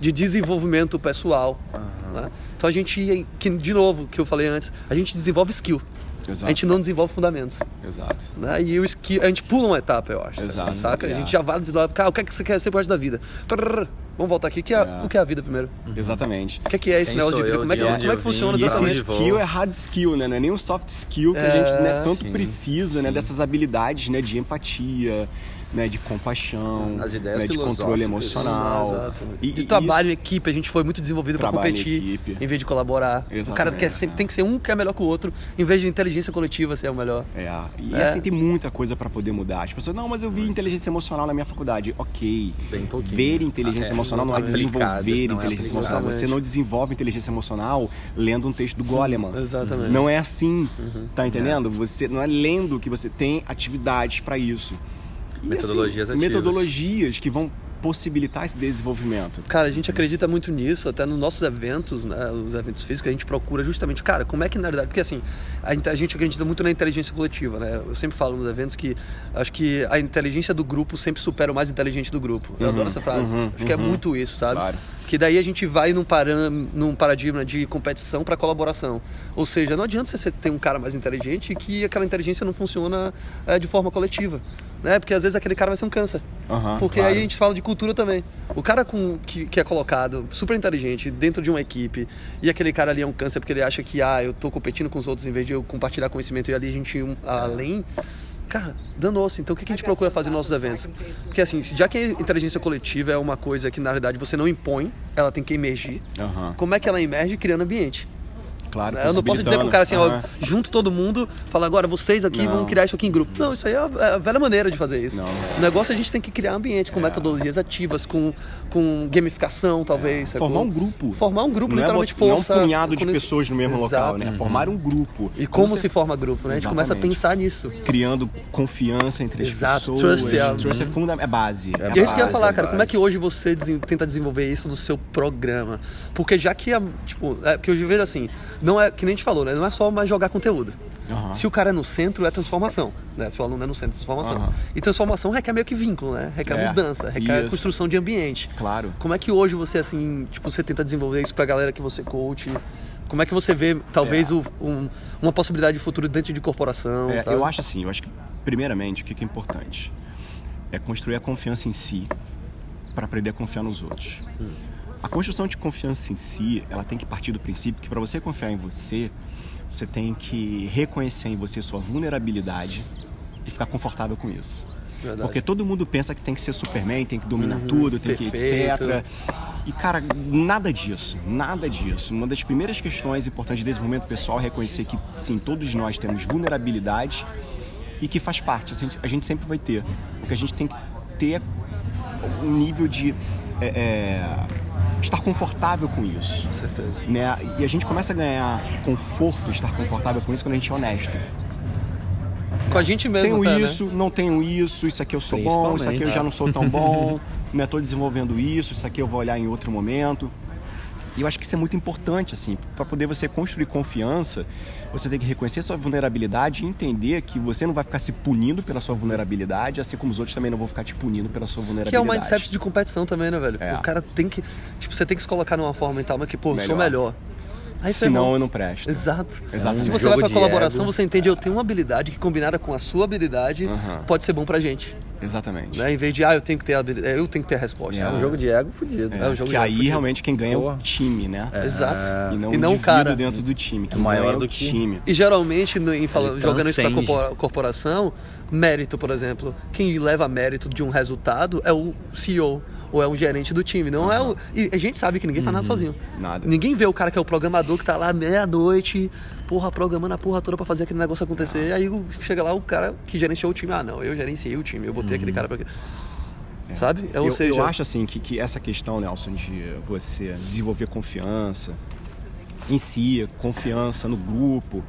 de desenvolvimento pessoal. Uhum. Né? Então a gente, que, de novo, que eu falei antes, a gente desenvolve skill. Exato. A gente não desenvolve fundamentos. Exato. Né? E o skill, a gente pula uma etapa, eu acho. Exato. Saca? É. A gente já vai desenvolver, cara, o que, é que você quer ser parte da vida? Vamos voltar aqui. O que é, é. O que é a vida primeiro? Uhum. Exatamente. O que é, que é esse negócio de vida? Como é que, como é que funciona e exatamente? esse skill é hard skill, né? Não é nem um soft skill que a gente né, tanto sim, precisa, né? Dessas habilidades né, de empatia, né, de compaixão, As ideias né, de controle emocional. Exato. E, de trabalho em equipe, a gente foi muito desenvolvido para competir em, em, vez de colaborar. Exatamente. O cara quer sempre, tem que ser um que é melhor que o outro, em vez de inteligência coletiva ser o melhor. É, e é. assim tem muita coisa para poder mudar. As pessoas, não, mas eu vi inteligência emocional na minha faculdade. Ok. Ver inteligência ah, é, emocional não é desenvolver não é inteligência é emocional. Você não desenvolve inteligência emocional lendo um texto do Goleman. Exatamente. Não é assim, uhum. tá entendendo? Você não é lendo que você tem atividades para isso. Metodologias assim, Metodologias que vão possibilitar esse desenvolvimento. Cara, a gente acredita muito nisso, até nos nossos eventos, né, os eventos físicos, a gente procura justamente, cara, como é que na verdade, porque assim, a gente acredita muito na inteligência coletiva, né? Eu sempre falo nos eventos que acho que a inteligência do grupo sempre supera o mais inteligente do grupo. Eu uhum, adoro essa frase. Uhum, acho uhum. que é uhum. muito isso, sabe? Claro. Que daí a gente vai num, param, num paradigma de competição para colaboração. Ou seja, não adianta você ter um cara mais inteligente que aquela inteligência não funciona é, de forma coletiva. Né? Porque às vezes aquele cara vai ser um câncer. Uhum, Porque claro. aí a gente fala de cultura também. O cara com, que, que, é colocado super inteligente dentro de uma equipe e aquele cara ali é um câncer porque ele acha que ah, eu tô competindo com os outros em vez de eu compartilhar conhecimento e ali a gente ir um, além cara, danou-se. Então o que, a gente procura fazer nos nossos eventos? Porque assim, já que a inteligência coletiva é uma coisa que na realidade você não impõe, ela tem que emergir. Uhum. Como é que ela emerge? Criando ambiente. Claro, eu não posso dizer pro cara assim, ó, junto todo mundo, fala agora vocês aqui não. vão criar isso aqui em grupo. Não, isso aí é a, é velha maneira de fazer isso. Não. O negócio é a gente tem que criar ambiente com é. metodologias ativas, com, com gamificação, talvez. É. Formar um grupo. Formar um grupo, não é literalmente é, força. Não um punhado de pessoas no mesmo Exato. local, né? Formar um grupo. E como, como se forma grupo, né? A gente começa a pensar nisso. Criando confiança entre as Exato. pessoas. Trust, é, Trust é, funda é base. É e é isso que eu ia falar, cara. Como é que hoje você tenta desenvolver isso no seu programa? Porque já que, tipo, é, porque eu vejo assim, não é que nem a gente falou, né? Não é só mais jogar conteúdo. Uhum. Se o cara é no centro, é transformação. Né? Se o aluno é no centro, é transformação. Uhum. E transformação requer meio que vínculo, né? Requer é, mudança, requer isso. construção de ambiente. Claro. Como é que hoje você, assim, tipo, você tenta desenvolver isso pra galera que você coach? Como é que você vê, talvez, é. o, um, uma possibilidade de futuro dentro de corporação? É, eu acho assim, eu acho que, primeiramente, o que é importante? É construir a confiança em si para aprender a confiar nos outros. Hum. A construção de confiança em si, ela tem que partir do princípio que para você confiar em você, você tem que reconhecer em você sua vulnerabilidade e ficar confortável com isso. Verdade. Porque todo mundo pensa que tem que ser Superman, tem que dominar uhum, tudo, tem perfeito. que etc. E cara, nada disso, nada disso. Uma das primeiras questões importantes de desenvolvimento pessoal é reconhecer que sim, todos nós temos vulnerabilidade e que faz parte, a gente, sempre vai ter. O que a gente tem que ter um nível de é, é, estar confortável com isso. Com certeza. Né? E a gente começa a ganhar conforto, estar confortável com isso quando a gente é honesto. Com a gente mesmo. Tenho tá, isso, né? não tenho isso, isso aqui eu sou bom, isso aqui eu já não sou tão bom, né? Tô desenvolvendo isso, isso aqui eu vou olhar em outro momento. E eu acho que isso é muito importante, assim, para poder você construir confiança, você tem que reconhecer sua vulnerabilidade e entender que você não vai ficar se punindo pela sua vulnerabilidade, assim como os outros também não vão ficar te punindo pela sua vulnerabilidade. Que é o mindset de competição também, né, velho? É. O cara tem que, tipo, você tem que se colocar numa forma mental, mas que, pô, eu sou melhor. Aí Senão eu não presto. Exato. Exatamente. Se você vai pra colaboração, ego. você entende, eu tenho uma habilidade que combinada com a sua habilidade uhum. pode ser bom pra gente. Exatamente. Né? Em vez de, ah, eu tenho que ter a habilidade, eu tenho que ter a resposta. É, um jogo de ego fudido. É, é um jogo que aí fudido. realmente quem ganha Porra. é o time, né? É. Exato. E não, e não o cara dentro do time, que é maior é do time. E geralmente, no, em falando, jogando isso pra corporação, mérito, por exemplo, quem leva mérito de um resultado é o CEO ou é um gerente do time. Não uhum. é o. E a gente sabe que ninguém faz nada uhum. sozinho. Nada. Ninguém vê o cara que é o programador que tá lá meia-noite, porra, programando a porra toda pra fazer aquele negócio acontecer. Aí chega lá o cara que gerenciou o time. Ah, não, eu gerenciei o time, eu botei uhum. aquele cara pra. É. Sabe? É, ou eu, seja... eu acho assim que, que essa questão, Nelson, de você desenvolver confiança em si, confiança no grupo,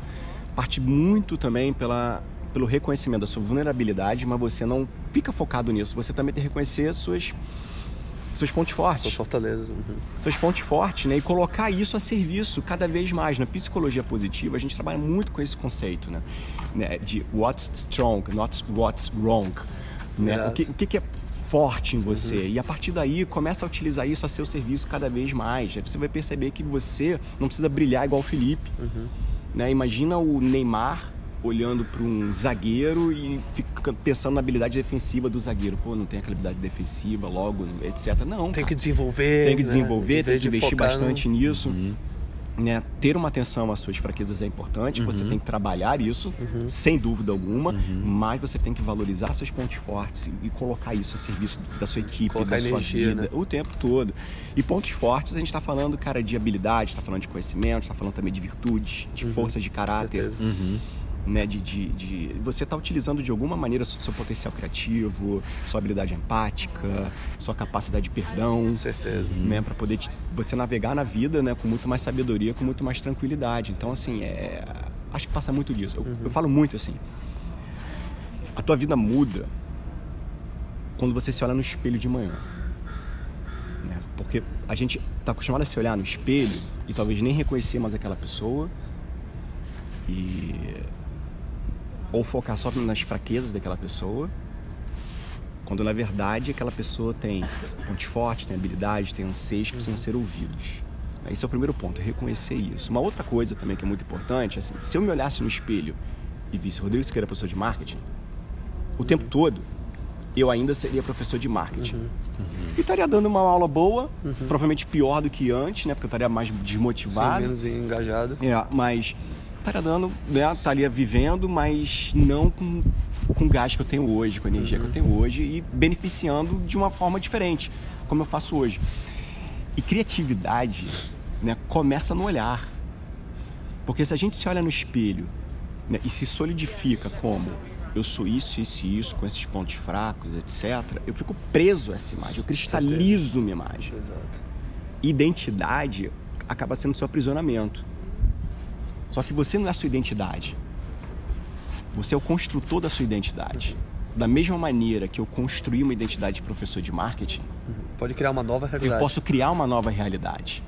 parte muito também pela, pelo reconhecimento da sua vulnerabilidade, mas você não fica focado nisso. Você também tem que reconhecer suas seus pontos fortes. Suas fortalezas. Uhum. Seus pontos fortes, né? E colocar isso a serviço cada vez mais. Na psicologia positiva, a gente trabalha muito com esse conceito, né? né? De what's strong, not what's wrong. Né? O, que, o que é forte em você. Uhum. E a partir daí, começa a utilizar isso a seu serviço cada vez mais. Aí você vai perceber que você não precisa brilhar igual o Felipe. Uhum. Né? Imagina o Neymar olhando para um zagueiro e fica pensando na habilidade defensiva do zagueiro. Pô, não tem aquela habilidade defensiva, logo, etc. Não. Tem cara. que desenvolver. Tem que né? desenvolver, né? tem que investir bastante no... nisso. Uhum. Né, ter uma atenção às suas fraquezas é importante, uhum. você tem que trabalhar isso, uhum. sem dúvida alguma, uhum. mas você tem que valorizar seus pontos fortes e colocar isso a serviço da sua equipe, colocar da energia, sua vida, né? o tempo todo. E pontos fortes, a gente está falando, cara, de habilidade, está falando de conhecimento, está falando também de virtudes, de uhum. forças de caráter né, de, de, de você estar tá utilizando de alguma maneira seu potencial criativo, sua habilidade empática, sua capacidade de perdão, com certeza, né, para poder te, você navegar na vida, né, com muito mais sabedoria, com muito mais tranquilidade. Então, assim, é, acho que passa muito disso. Eu, uhum. eu falo muito assim. A tua vida muda quando você se olha no espelho de manhã. Né? Porque a gente está acostumado a se olhar no espelho e talvez nem reconhecer mais aquela pessoa. E ou focar só nas fraquezas daquela pessoa, quando na verdade aquela pessoa tem pontos fortes, tem habilidades, tem anseios que precisam ser ouvidos. Esse é o primeiro ponto, reconhecer isso. Uma outra coisa também que é muito importante, assim, se eu me olhasse no espelho e visse Rodrigo Siqueira professor de marketing, o tempo todo eu ainda seria professor de marketing. Uhum. Uhum. E estaria dando uma aula boa, uhum. provavelmente pior do que antes, né? Porque eu estaria mais desmotivado. Sim, menos engajado. É, mas estaria dando, né, estaria vivendo, mas não com, com o gás que eu tenho hoje, com a energia uhum. que eu tenho hoje e beneficiando de uma forma diferente, como eu faço hoje. E criatividade né, começa no olhar. Porque se a gente se olha no espelho né, e se solidifica como eu sou isso, isso e isso, com esses pontos fracos, etc., eu fico preso a essa imagem, eu cristalizo minha imagem. Exato. Identidade acaba sendo seu aprisionamento. Só que você não é a sua identidade. Você é o construtor da sua identidade. Da mesma maneira que eu construí uma identidade de professor de marketing, pode criar uma nova realidade. Eu posso criar uma nova realidade.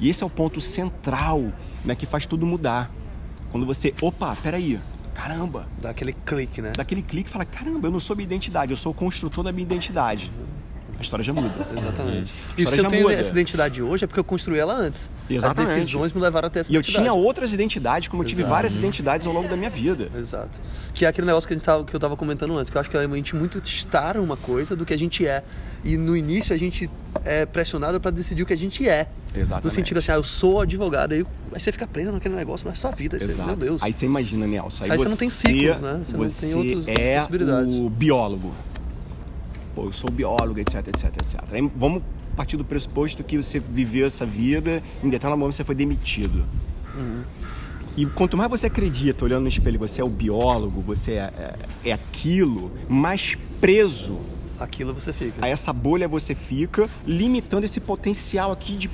E esse é o ponto central né, que faz tudo mudar. Quando você, opa, peraí, caramba. Dá aquele clique, né? Dá aquele clique e fala, caramba, eu não sou minha identidade, eu sou o construtor da minha identidade a história já muda. Exatamente. E se eu tenho muda. essa identidade hoje é porque eu construí ela antes. Exatamente. As decisões me levaram até essa e identidade. E eu tinha outras identidades, como eu tive Exato. várias identidades ao longo da minha vida. Exato. Que é aquele negócio que, a gente tava, que eu estava comentando antes, que eu acho que a gente muito estar uma coisa do que a gente é. E no início a gente é pressionado para decidir o que a gente é. Exatamente. No sentido assim, ah, eu sou advogado, aí, você fica preso naquele negócio na sua vida. Você, meu Deus. Aí você imagina, Nelson. Aí, aí você, não tem ciclos, né? Você, você não tem outras, é possibilidades. o biólogo pô, eu sou biólogo, etc, etc, etc. Aí vamos partir do pressuposto que você viveu essa vida, em determinado momento você foi demitido. Uhum. E quanto mais você acredita, olhando no espelho, você é o biólogo, você é, é, é aquilo, mais preso aquilo você fica. A essa bolha você fica, limitando esse potencial aqui de,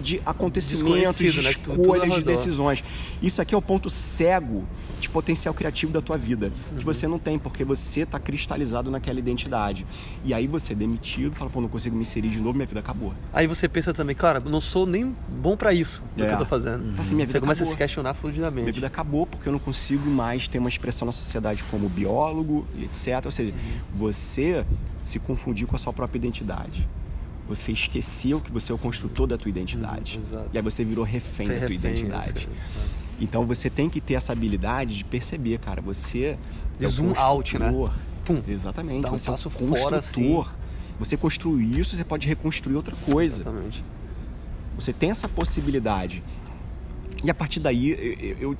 de acontecimentos, de né? escolhas, de decisões. Isso aqui é o ponto cego de potencial criativo da tua vida, uhum. que você não tem, porque você está cristalizado naquela identidade. E aí você é demitido, fala, pô, não consigo me inserir de novo, minha vida acabou. Aí você pensa também, cara, não sou nem bom para isso é. que eu tô fazendo. Uhum. Assim, minha vida você começa acabou. a se questionar fluidamente. Minha vida acabou porque eu não consigo mais ter uma expressão na sociedade como biólogo, etc. Ou seja, uhum. você se confundiu com a sua própria identidade você esqueceu que você é o construtor da tua identidade. Uhum, e aí você virou refém da tua refém, identidade. Então você tem que ter essa habilidade de perceber, cara, você é zoom out, né? Pum. Exatamente. Dá um você passo é um fora assim. Você construiu isso, você pode reconstruir outra coisa. Exatamente. Você tem essa possibilidade. E a partir daí, eu, eu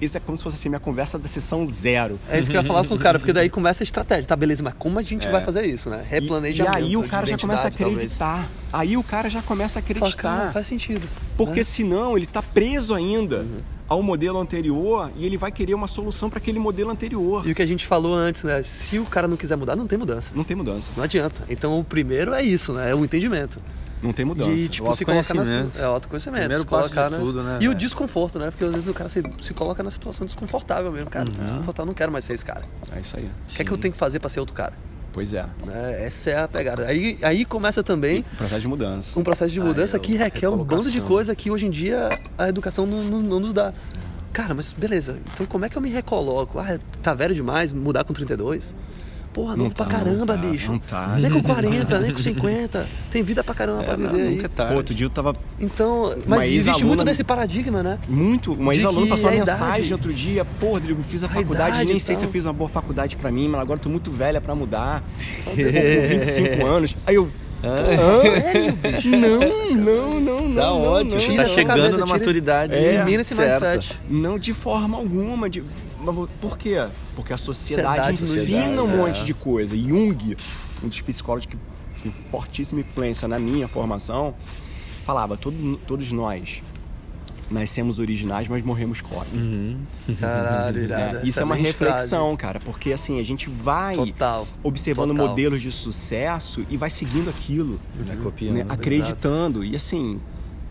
isso é como se fosse assim, minha conversa da sessão zero. É isso que eu ia falar com o cara, porque daí começa a estratégia. Tá, beleza, mas como a gente é. vai fazer isso, né? Replanejamento. E, e aí o cara já começa a acreditar. Talvez. Aí o cara já começa a acreditar. Fala, faz sentido. Porque né? senão ele tá preso ainda. Uhum ao modelo anterior e ele vai querer uma solução para aquele modelo anterior. E o que a gente falou antes, né? Se o cara não quiser mudar, não tem mudança. Não tem mudança. Não adianta. Então o primeiro é isso, né? É o entendimento. Não tem mudança. E, tipo, se colocar na, é autoconhecimento. Primeiro colocar tudo, né? E o desconforto, né? Porque às vezes o cara se, se coloca na situação desconfortável mesmo. Cara, uhum. tô desconfortável, não quero mais ser esse cara. É isso aí. O que é que eu tenho que fazer para ser outro cara? Pois é. é. Essa é a pegada. Aí, aí começa também. Um processo de mudança. Um processo de mudança que requer um bando de coisa que hoje em dia a educação não, não, não, nos dá. Cara, mas beleza. Então como é que eu me recoloco? Ah, tá velho demais, mudar com 32? Porra, novo tá, pra caramba, não tá, bicho. Não tá. Nem com 40, nem com 50. Tem vida pra caramba é, pra viver aí. Tá. Pô, outro dia eu tava. Então, mas existe muito nesse paradigma, né? Muito. Uma ex-aluna passou uma mensagem outro dia. Pô, Rodrigo, fiz a, a faculdade, nem sei se eu fiz uma boa faculdade pra mim, mas agora tô muito velha pra mudar. com 25 anos. Aí eu. Ah, não, não, não, não. Tá ótimo, não, tá chegando cabeça, na maturidade. É, elimina esse certo. mindset. Não de forma alguma. De, por quê? Porque a sociedade, sociedade ensina um é. monte de coisa. Jung, um dos psicólogos que tem fortíssima influência na minha formação, falava: todo, todos nós nascemos originais, mas morremos cópia. Uhum. Caralho, irado. É, isso é uma reflexão, frase. cara, porque assim, a gente vai Total. observando Total. modelos de sucesso e vai seguindo aquilo. Uhum. Copiando. Né? Acreditando. Exato. E assim,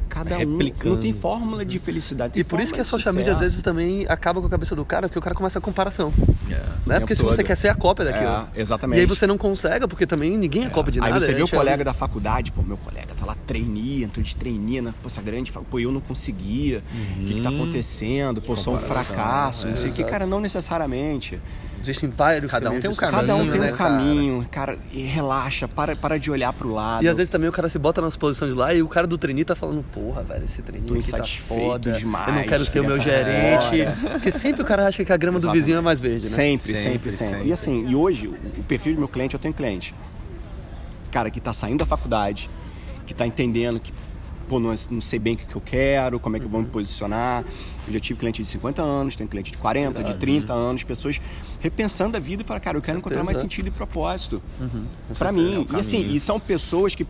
cada um não tem fórmula de felicidade. e por isso que a social media às vezes também acaba com a cabeça do cara, porque o cara começa a comparação. Yeah. É. Né? Porque se você quer ser a cópia daquilo. É, exatamente. E aí você não consegue, porque também ninguém é, é. cópia de nada. Aí você vê o colega da faculdade, pô, meu colega tá lá trainee, entrou de trainee na Poça Grande, fala, pô, eu não conseguia. O uhum. que, que tá uhum. acontecendo? Pô, sou um fracasso. É, não sei o que, cara, não necessariamente. Existem vários Cada um tem um caminho. Cada um tem né, um caminho, cara, e relaxa, para, para de olhar pro lado. E às vezes também o cara se bota nas posições de lá e o cara do treininho tá falando, porra, velho, esse treininho aqui tá foda. Demais, eu não quero ser o meu gerente. Porque sempre o cara acha que a grama Exatamente. do vizinho é mais verde, né? Sempre, sempre, sempre, sempre. E assim, e hoje, o perfil do meu cliente, eu tenho cliente. Cara que tá saindo da faculdade, que tá entendendo que pô, não, não, sei bem o que eu quero, como é que eu vou me posicionar. Eu já tive cliente de 50 anos, tenho cliente de 40, Verdade, de 30 né? anos, pessoas repensando a vida e falar, cara, eu quero encontrar mais sentido e propósito uhum, para mim. É e assim, e são pessoas que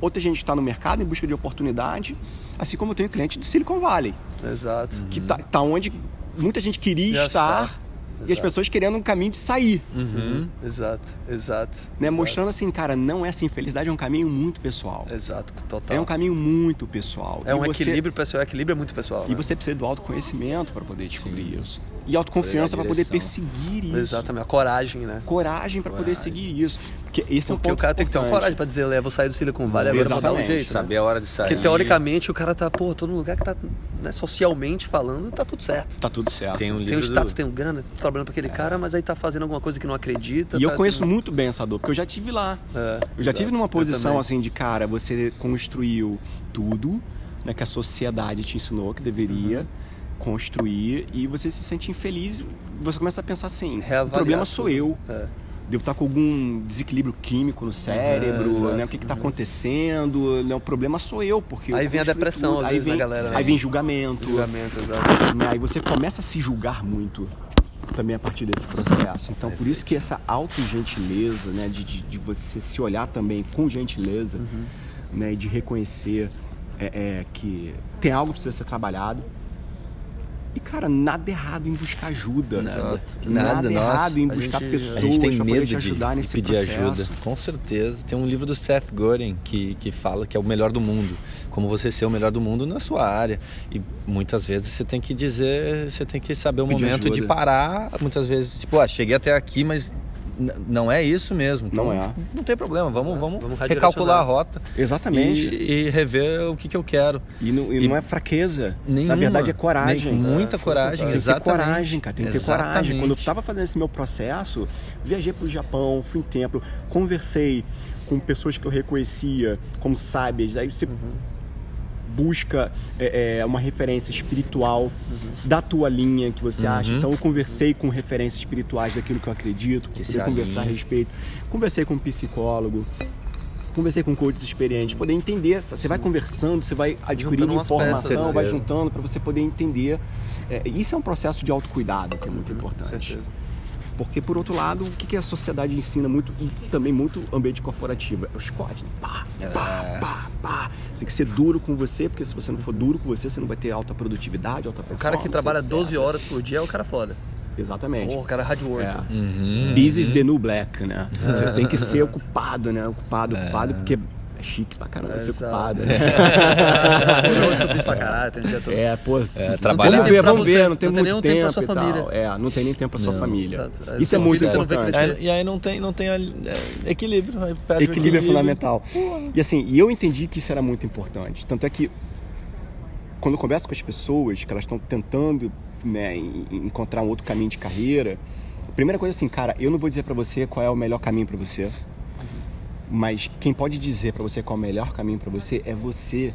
outra gente está no mercado em busca de oportunidade, assim como eu tenho cliente de Silicon Valley. Exato. Que tá, tá onde muita gente queria Já estar. Está e as pessoas querendo um caminho de sair. Uhum. Exato, exato. Né? Exato. Mostrando assim, cara, não é assim, felicidade é um caminho muito pessoal. Exato, total. É um caminho muito pessoal. É e um você... equilíbrio pessoal, equilíbrio é muito pessoal. E né? você precisa do autoconhecimento para poder descobrir Sim. isso. E autoconfiança para poder perseguir isso. Exatamente, a coragem, né? Coragem para poder seguir isso. Porque esse é um Porque ponto o cara importante. tem que ter uma coragem para dizer, eu vou sair do Silicon Valley agora pra dar um jeito. Saber né? a hora de sair. Porque teoricamente o cara tá, pô, num lugar que tá, né, socialmente falando, tá tudo certo. Tá tudo certo. Tem um, tem um status, do... tem um grana, tô trabalhando pra aquele é. cara, mas aí tá fazendo alguma coisa que não acredita. E tá, eu conheço tem... muito bem essa dor, porque eu já tive lá. É, eu já exato. tive numa posição assim de, cara, você construiu tudo né, que a sociedade te ensinou que deveria. Uhum construir e você se sente infeliz, você começa a pensar assim, Reavaliar o problema sou eu. É. Devo estar com algum desequilíbrio químico no cérebro, é, né? O que está uhum. acontecendo? Né? O problema sou eu, porque aí eu vem a depressão, tudo. às aí vezes, vem, galera. Né? Aí vem julgamento. Julgamento, exato. Né? Aí você começa a se julgar muito também a partir desse processo. Então, por isso que essa auto-gentileza, né? De, de, de, você se olhar também com gentileza, uhum. né? De reconhecer é, é, que tem algo que precisa ser trabalhado, e, cara, nada errado em buscar ajuda. Nada. Nada, nada errado em buscar gente, pessoas a gente tem medo te ajudar de, nesse pedir processo. ajuda. Com certeza. Tem um livro do Seth Godin que, que fala que é o melhor do mundo. Como você ser o melhor do mundo na sua área. E muitas vezes você tem que dizer, você tem que saber o pedir momento ajuda. de parar. Muitas vezes, tipo, ah, cheguei até aqui, mas não é isso mesmo. Então, não é. Não tem problema, vamos, vamos, vamos recalcular a rota. Exatamente. E, e, rever o que, que eu quero. E não, e, e não é fraqueza. Nenhuma, Na verdade é coragem. muita é, coragem, tem exatamente. Tem que ter coragem, cara. Tem que ter coragem. Quando eu estava fazendo esse meu processo, viajei para o Japão, fui em templo, conversei com pessoas que eu reconhecia como sábias. Aí você... Uhum busca é, é, uma referência espiritual uhum. da tua linha que você uhum. acha. Então eu conversei com referências espirituais daquilo que eu acredito, que poder conversar a respeito. Conversei com um psicólogo, conversei com coaches experientes, poder entender. Você vai conversando, você vai adquirindo informação, peças, vai juntando para você poder entender. É, isso é um processo de autocuidado que é muito uhum, importante. Porque, por outro lado, o que a sociedade ensina muito, e também muito ambiente corporativo? É os códigos. Pá, pá, é. pá, pá. Você tem que ser duro com você, porque se você não for duro com você, você não vai ter alta produtividade, alta performance. O cara que trabalha etc. 12 horas por dia é o cara foda. Exatamente. o cara hard work. É. Uhum. Business the new black, né? Você tem que ser ocupado, né? Ocupado, é. ocupado, porque é chique pra caramba é, ser ocupado. Né? É, é, pô. É, trabalhar. Vamos ver, vamos ver, não tem não muito tempo, tempo e tal. É, não tem nem tempo pra sua não. família. Isso é muito importante. e aí não tem, não tem é, equilíbrio. equilíbrio, equilíbrio é fundamental. E assim, e eu entendi que isso era muito importante. Tanto é que quando eu converso com as pessoas que elas estão tentando né, encontrar um outro caminho de carreira, Primeira coisa assim, cara, eu não vou dizer para você qual é o melhor caminho para você. Mas quem pode dizer para você qual é o melhor caminho para você é você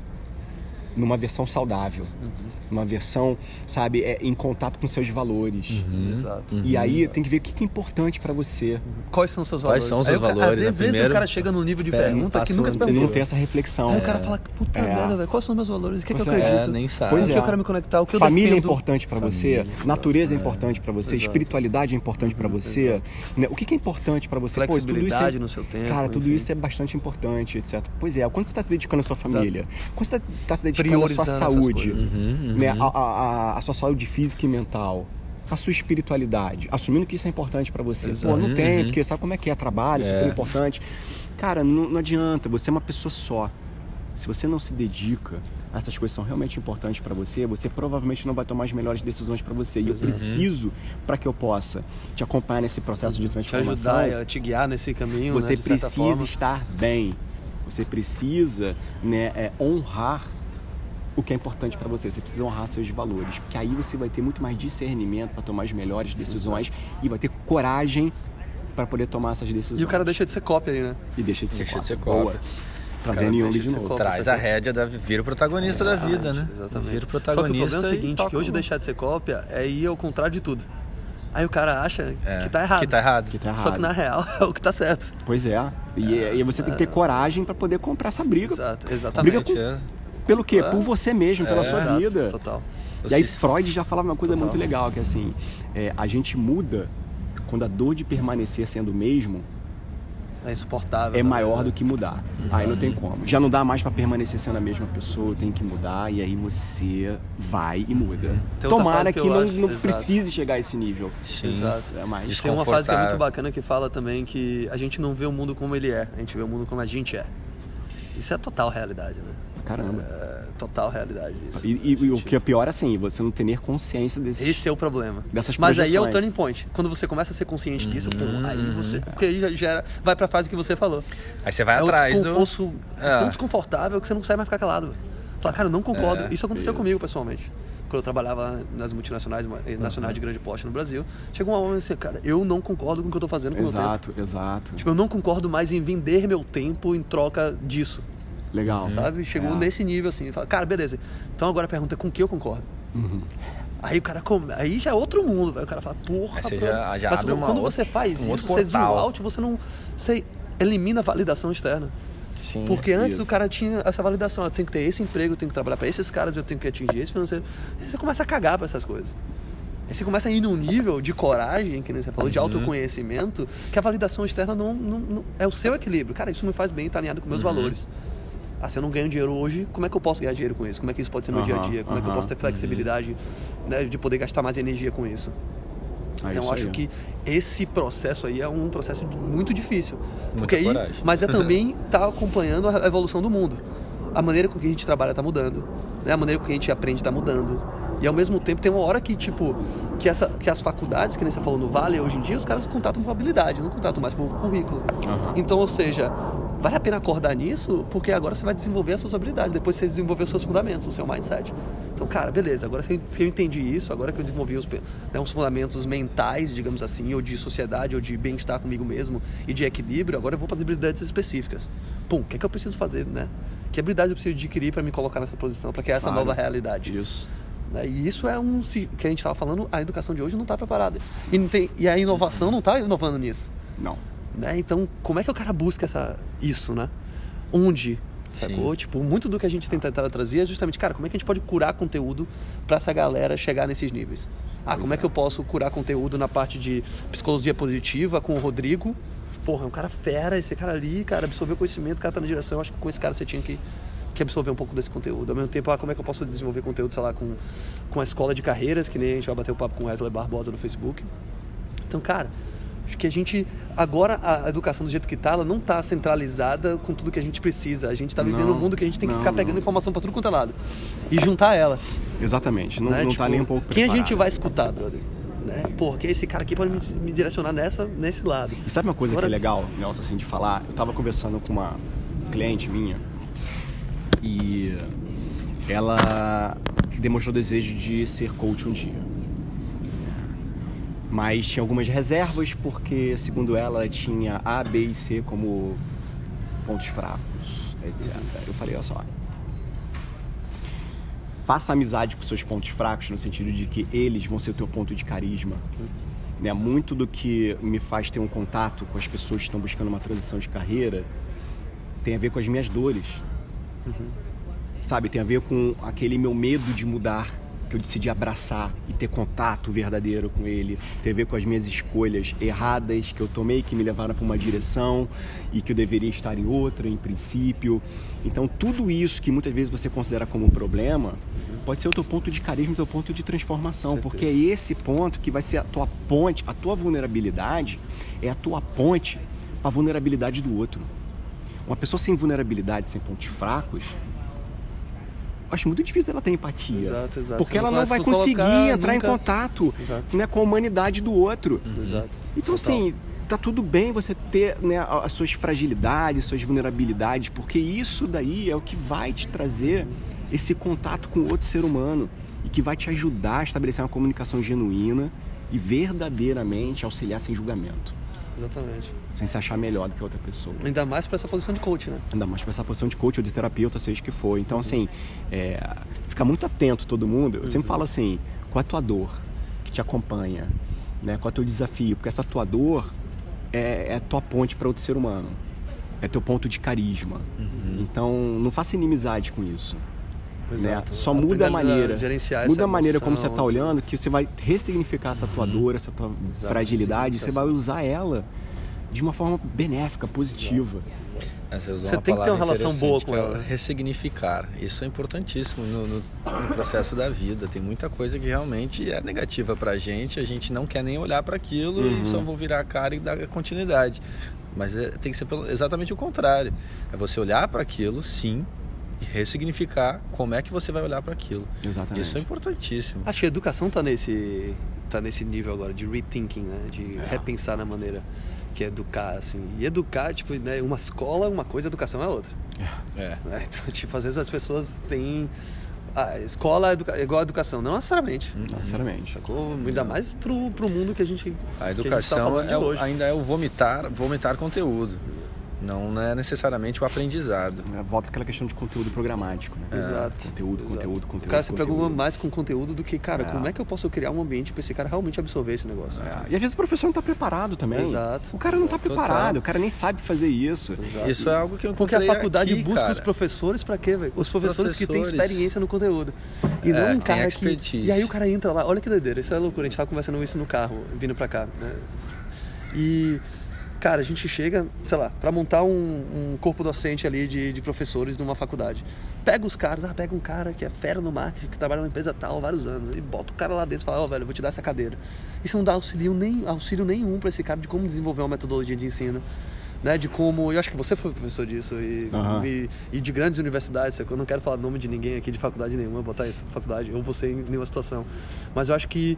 numa versão saudável. Uhum. Uma versão, sabe, é, em contato com seus valores. Uhum. Exato. E aí tem que ver o que é importante para você. Quais são os seus valores? Quais são os seus valores? Às vezes primeira... o cara chega num nível de pergunta que nunca se perguntou. Ele não tem essa reflexão. Aí é. o cara fala, puta é. merda, velho, quais são os meus valores? O que, é que eu acredito? É, nem sabe. Pois o que eu quero me conectar? O que Família eu é importante para você, natureza é, importante para você, Exato. espiritualidade é importante para você. Né? O que, é importante para você? Flexibilidade Pô, tudo isso no seu tempo. Cara, tudo isso é bastante importante, etc. Pois é, quando você está se dedicando à sua família? Quando você está se dedicando à sua saúde? Uhum, uhum. Né? A, a, a sua saúde física e mental a sua espiritualidade, assumindo que isso é importante para você. Exato. Pô, não tem, uhum. porque sabe como é que é trabalho, é. super importante. Cara, não, não, adianta, você é uma pessoa só. Se você não se dedica, essas coisas são realmente importantes para você, você provavelmente não vai tomar as melhores decisões para você. E eu preciso, para que eu possa te acompanhar nesse processo de transformação. Te ajudar, te guiar nesse caminho. Você né, precisa estar bem. Você precisa né, é, honrar o que é importante para você. Você precisa honrar seus valores, porque aí você vai ter muito mais discernimento para tomar as melhores decisões Exato. e vai ter coragem para poder tomar essas decisões. E o cara deixa de ser cópia aí, né? E deixa de ser deixa cópia. De ser cópia. Trazendo Young de novo. Traz a rédea, da, vira o protagonista é, da vida, né? Exatamente. Vira o protagonista. Só que o problema é o seguinte, que hoje deixar de ser cópia é ir ao contrário de tudo. Aí o cara acha é, que tá errado. Que tá errado. Que tá errado. Só que na real é o que tá certo. Pois é. E, é, e você tem que ter coragem para poder comprar essa briga. Exato, exatamente. Briga com, pelo quê? É. Por você mesmo, pela é, sua exato, vida. Total. E aí Freud já falava uma coisa total. muito legal, que assim, é, a gente muda quando a dor de permanecer sendo o mesmo é insuportável. É maior né? do que mudar. Aí não tem como. Já não dá mais para permanecer sendo a mesma pessoa, tem que mudar e aí você vai e muda. Tomara que, que não, não precise chegar a esse nível. Sim. Exato. É mais tem uma frase que é muito bacana que fala também que a gente não vê o mundo como ele é, a gente vê o mundo como a gente é. Isso é total realidade, né? Caramba. É, total realidade isso. E, e, e, o que é pior é assim, você não ter consciência desse. Esse é o problema. Dessas Mas aí é o turning point. Quando você começa a ser consciente disso, pum, aí uhum. você. Porque aí já gera. Vai pra fase que você falou. Aí você vai é atrás um do. É tão desconfortável que você não consegue mais ficar calado. Fala, cara, eu não concordo. É, isso aconteceu isso. comigo pessoalmente. Quando eu trabalhava nas multinacionais nacionais de grande porte no Brasil, chegou uma homem assim, cara, eu não concordo com o que eu tô fazendo com o meu tempo. Exato, exato. Tipo, eu não concordo mais em vender meu tempo em troca disso. Legal. Sabe? Chegou é. nesse nível assim. Fala, cara, beleza. Então agora a pergunta é com que eu concordo? Uhum. Aí o cara come, aí já é outro mundo, o cara fala, porra, aí você já, já abre uma quando outra, você faz um isso, você zoom out, você não. Você elimina a validação externa. Sim, Porque antes isso. o cara tinha essa validação, eu tenho que ter esse emprego, eu tenho que trabalhar para esses caras, eu tenho que atingir esse financeiro. Aí você começa a cagar para essas coisas. Aí você começa a ir num nível de coragem, que nem você falou, de uhum. autoconhecimento, que a validação externa não, não, não, é o seu equilíbrio. Cara, isso me faz bem, tá alinhado com meus uhum. valores ah, se eu não ganho dinheiro hoje, como é que eu posso ganhar dinheiro com isso? Como é que isso pode ser no uhum, dia a dia? Como uhum, é que eu posso ter flexibilidade né, de poder gastar mais energia com isso? Ah, então, eu acho aí. que esse processo aí é um processo muito difícil. Muita porque aí, coragem. mas é também estar tá acompanhando a evolução do mundo. A maneira com que a gente trabalha está mudando, né? a maneira com que a gente aprende está mudando. E ao mesmo tempo tem uma hora que, tipo, que, essa, que as faculdades, que nem você falou no Vale, hoje em dia, os caras contatam por habilidade, não contatam mais por currículo. Uhum. Então, ou seja, vale a pena acordar nisso, porque agora você vai desenvolver as suas habilidades, depois você desenvolver os seus fundamentos, o seu mindset. Então, cara, beleza, agora se eu entendi isso, agora que eu desenvolvi os, né, uns fundamentos mentais, digamos assim, ou de sociedade, ou de bem-estar comigo mesmo, e de equilíbrio, agora eu vou para as habilidades específicas. Pum, o que é que eu preciso fazer, né? Que habilidade eu preciso adquirir para me colocar nessa posição, para criar essa claro. nova realidade? Isso. Né, e isso é um que a gente estava falando, a educação de hoje não está preparada. E, tem, e a inovação não está inovando nisso. Não. Né? Então, como é que o cara busca essa, isso, né? Onde? Sacou? Sim. Tipo, muito do que a gente tem tentado trazer é justamente, cara, como é que a gente pode curar conteúdo para essa galera chegar nesses níveis? Ah, como é. é que eu posso curar conteúdo na parte de psicologia positiva com o Rodrigo? Porra, é um cara fera, esse cara ali, cara, absorveu conhecimento, o cara tá na direção. Acho que com esse cara você tinha que, que absorver um pouco desse conteúdo. Ao mesmo tempo, ah, como é que eu posso desenvolver conteúdo, sei lá, com, com a escola de carreiras, que nem a gente vai bater o papo com o Wesley Barbosa no Facebook. Então, cara, Acho que a gente, agora a educação do jeito que está, ela não está centralizada com tudo que a gente precisa. A gente está vivendo não, um mundo que a gente tem que não, ficar pegando não. informação para tudo quanto é lado e juntar ela. Exatamente, não, né? não tá tipo, nem um pouco Quem a gente vai escutar, brother? Né? Pô, que esse cara aqui pode me, me, direcionar nessa, nesse lado. E sabe uma coisa agora... que é legal, Nelson, assim, de falar? Eu estava conversando com uma cliente minha e ela demonstrou desejo de ser coach um dia. Mas tinha algumas reservas porque, segundo ela, tinha A, B e C como pontos fracos, etc. Eu falei, olha só, faça amizade com seus pontos fracos no sentido de que eles vão ser o teu ponto de carisma. Né? Muito do que me faz ter um contato com as pessoas que estão buscando uma transição de carreira tem a ver com as minhas dores. Uhum. Sabe, tem a ver com aquele meu medo de mudar que eu decidi abraçar e ter contato verdadeiro com ele, tem a ver com as minhas escolhas erradas que eu tomei, que me levaram para uma direção e que eu deveria estar em outra, em princípio. Então, tudo isso que muitas vezes você considera como um problema, pode ser o teu ponto de carisma, o teu ponto de transformação, porque é esse ponto que vai ser a tua ponte, a tua vulnerabilidade é a tua ponte para a vulnerabilidade do outro. Uma pessoa sem vulnerabilidade, sem pontos fracos, acho muito difícil ela ter empatia. Exato, exato. Porque ela não vai conseguir colocar, entrar nunca... em contato né, com a humanidade do outro. Exato. Então, Total. assim, tá tudo bem você ter né, as suas fragilidades, suas vulnerabilidades, porque isso daí é o que vai te trazer esse contato com outro ser humano e que vai te ajudar a estabelecer uma comunicação genuína e verdadeiramente auxiliar sem julgamento. Exatamente. Sem se achar melhor do que outra pessoa. Ainda mais para essa posição de coach, né? Ainda mais para essa posição de coach ou de terapeuta, seja que for. Então, uhum. assim, é, fica muito atento todo mundo. Eu uhum. sempre falo assim, qual é a tua dor que te acompanha? Né? Qual é o teu desafio? Porque essa tua dor é, é a tua ponte para outro ser humano. É teu ponto de carisma. Uhum. Então, não faça inimizade com isso. Né? Só muda a maneira. Muda a maneira como você está olhando, que você vai ressignificar essa tua uhum. dor, essa tua Exato, fragilidade, você vai usar ela de uma forma benéfica, positiva. É, você, você tem que ter uma relação boa com é ela. Ressignificar. Isso é importantíssimo no, no, no, processo da vida. Tem muita coisa que realmente é negativa pra gente, a gente não quer nem olhar para aquilo uhum. e só vou virar a cara e dar continuidade. Mas é, tem que ser exatamente o contrário. É você olhar para aquilo, sim, ressignificar como é que você vai olhar para aquilo. Exatamente. Isso é importantíssimo. Acho que a educação está nesse, tá nesse nível agora de rethinking, né? de é. repensar na maneira que é educar, assim. E educar, tipo, né? uma escola é uma coisa, educação é outra. É. é. Né? Então, tipo, às vezes as pessoas têm a escola é, igual a educação, não necessariamente. Não necessariamente. Sacou? Ainda mais pro, pro mundo que a gente. A educação a gente tá é, ainda é o vomitar, vomitar conteúdo. Não é necessariamente o aprendizado. É, volta aquela questão de conteúdo programático, né? Exato. Conteúdo, Exato. conteúdo, conteúdo. O cara se preocupa mais com conteúdo do que, cara, é. como é que eu posso criar um ambiente para esse cara realmente absorver esse negócio? É. E às vezes o professor não está preparado também. Exato. O cara não está preparado, o cara nem sabe fazer isso. Exato. Isso é algo que eu Porque a faculdade aqui, busca cara. os professores para quê, velho? Os, os professores, que têm experiência no conteúdo. E é, não um cara que. E aí o cara entra lá, olha que doideira, isso é loucura. A gente tava conversando isso no carro, vindo para cá, né? E Cara, a gente chega, sei lá, para montar um, um, corpo docente ali de, de professores numa faculdade. Pega os caras, ah, pega um cara que é fera no marketing, que trabalha numa empresa tal há vários anos, e bota o cara lá dentro e fala, ó, oh, velho, vou te dar essa cadeira. Isso não dá auxílio, nem, auxílio nenhum para esse cara de como desenvolver uma metodologia de ensino. Né, de como. Eu acho que você foi professor disso e, uhum. e, e, de grandes universidades. Eu não quero falar nome de ninguém aqui de faculdade nenhuma, botar isso faculdade, ou você em nenhuma situação. Mas eu acho que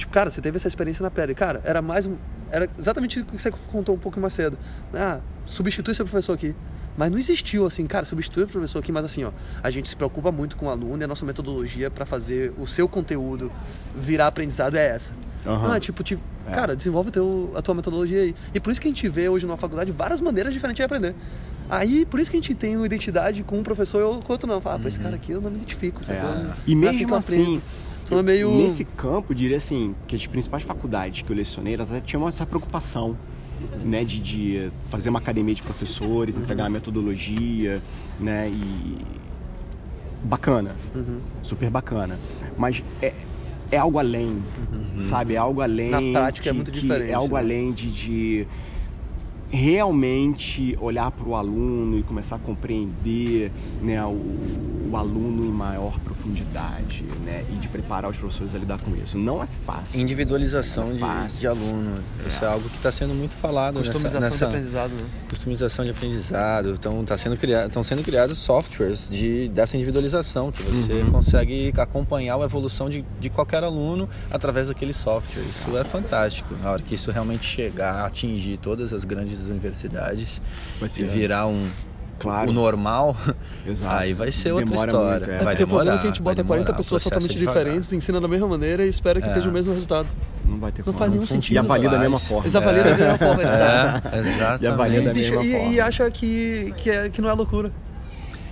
Tipo, cara, você teve essa experiência na pele. Cara, era mais. Era exatamente o que você contou um pouco mais cedo. Ah, substitui seu professor aqui. Mas não existiu assim, cara, substitui o professor aqui, mas assim, ó, a gente se preocupa muito com o aluno e a nossa metodologia para fazer o seu conteúdo virar aprendizado é essa. Uhum. Não é tipo, tipo é. cara, desenvolve teu, a tua metodologia aí. E por isso que a gente vê hoje na faculdade várias maneiras diferentes de aprender. Aí, por isso que a gente tem uma identidade com um professor ou com outro não. Fala, ah, uhum. esse cara aqui eu não me identifico, sabe? É. E mesmo assim, então, meio... Nesse campo, diria assim, que as principais faculdades que eu lecionei, elas até tinham essa preocupação, né, de, de fazer uma academia de professores, uhum. entregar uma metodologia, né, e bacana, uhum. super bacana. Mas é, é algo além, uhum. sabe? É algo além. Na prática é que, é muito diferente. É algo né? além de, de realmente olhar para o aluno e começar a compreender né, o, o, aluno em maior profundidade né, e de preparar os professores a lidar com isso. Não é fácil. Individualização é fácil. De, de, aluno. É. Isso é algo que está sendo muito falado. Customização nessa, nessa, de aprendizado. Né? Customização de aprendizado. Então, tá sendo criado, estão sendo criados softwares de, dessa individualização, que você uhum. consegue acompanhar a evolução de, de qualquer aluno através daquele software. Isso é fantástico. Na hora que isso realmente chegar, atingir todas as grandes universidades e virar um, claro. o normal, Exato. aí vai ser outra Demora história. Muito, é. Vai é demorar, o problema é que a gente bota 40 pessoas totalmente diferentes, ensina da mesma maneira e espera que é. esteja o mesmo resultado. Não vai ter Não faz nenhum sentido. E avalia da mesma forma. Eles avaliam da mesma forma, exato. exatamente. E avalia da mesma e, forma. E acha que, que, é, que não é loucura.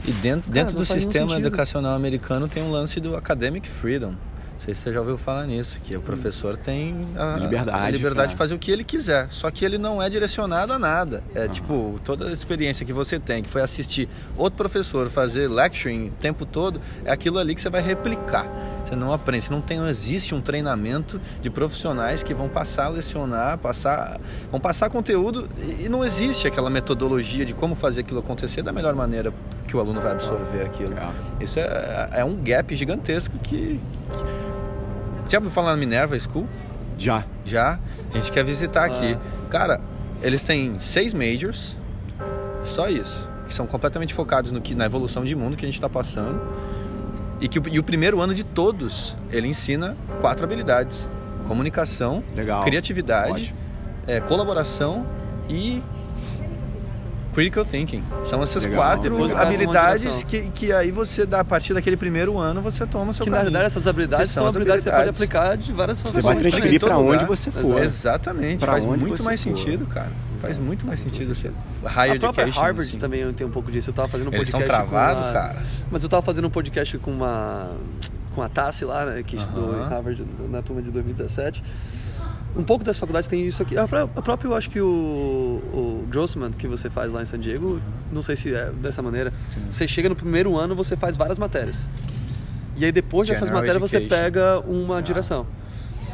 E dentro, Cara, dentro do sistema educacional americano tem um lance do academic freedom. Não sei se você já ouviu falar nisso, que o professor tem a liberdade, a liberdade de fazer o que ele quiser, só que ele não é direcionado a nada. É uhum. tipo, toda a experiência que você tem, que foi assistir outro professor fazer lecturing o tempo todo, é aquilo ali que você vai replicar. Você não aprende, você não tem, não existe um treinamento de profissionais que vão passar a lecionar, passar, vão passar conteúdo e não existe aquela metodologia de como fazer aquilo acontecer da melhor maneira que o aluno vai absorver aquilo. É. Isso é, é um gap gigantesco que, que já ouviu falar na Minerva School? Já. Já? A gente quer visitar aqui. Ah. Cara, eles têm seis majors, só isso. Que são completamente focados no que, na evolução de mundo que a gente está passando. E, que, e o primeiro ano de todos, ele ensina quatro habilidades: comunicação, Legal. criatividade, é, colaboração e Critical Thinking. São essas Legal. quatro habilidades que, que aí você dá a partir daquele primeiro ano você toma o seu que, caminho. Na verdade, essas habilidades são, habilidades que você pode aplicar de várias formas. Você vai transferir para onde você for. Exatamente. Pra Faz muito mais for. sentido, cara. Faz muito mais sentido você. Higher a própria Harvard assim. também tem um pouco disso. Eu tava fazendo um Eles podcast. Eles são travados, cara. Mas eu tava fazendo um podcast com uma com a Tassi lá, né, que estudou uh -huh. em Harvard na turma de 2017 um pouco das faculdades tem isso aqui. A, própria, eu acho que o, o Grossman, que você faz lá em San Diego, não sei se é dessa maneira. Sim. Você chega no primeiro ano, você faz várias matérias. E aí depois dessas General matérias education. você pega uma ah. direção.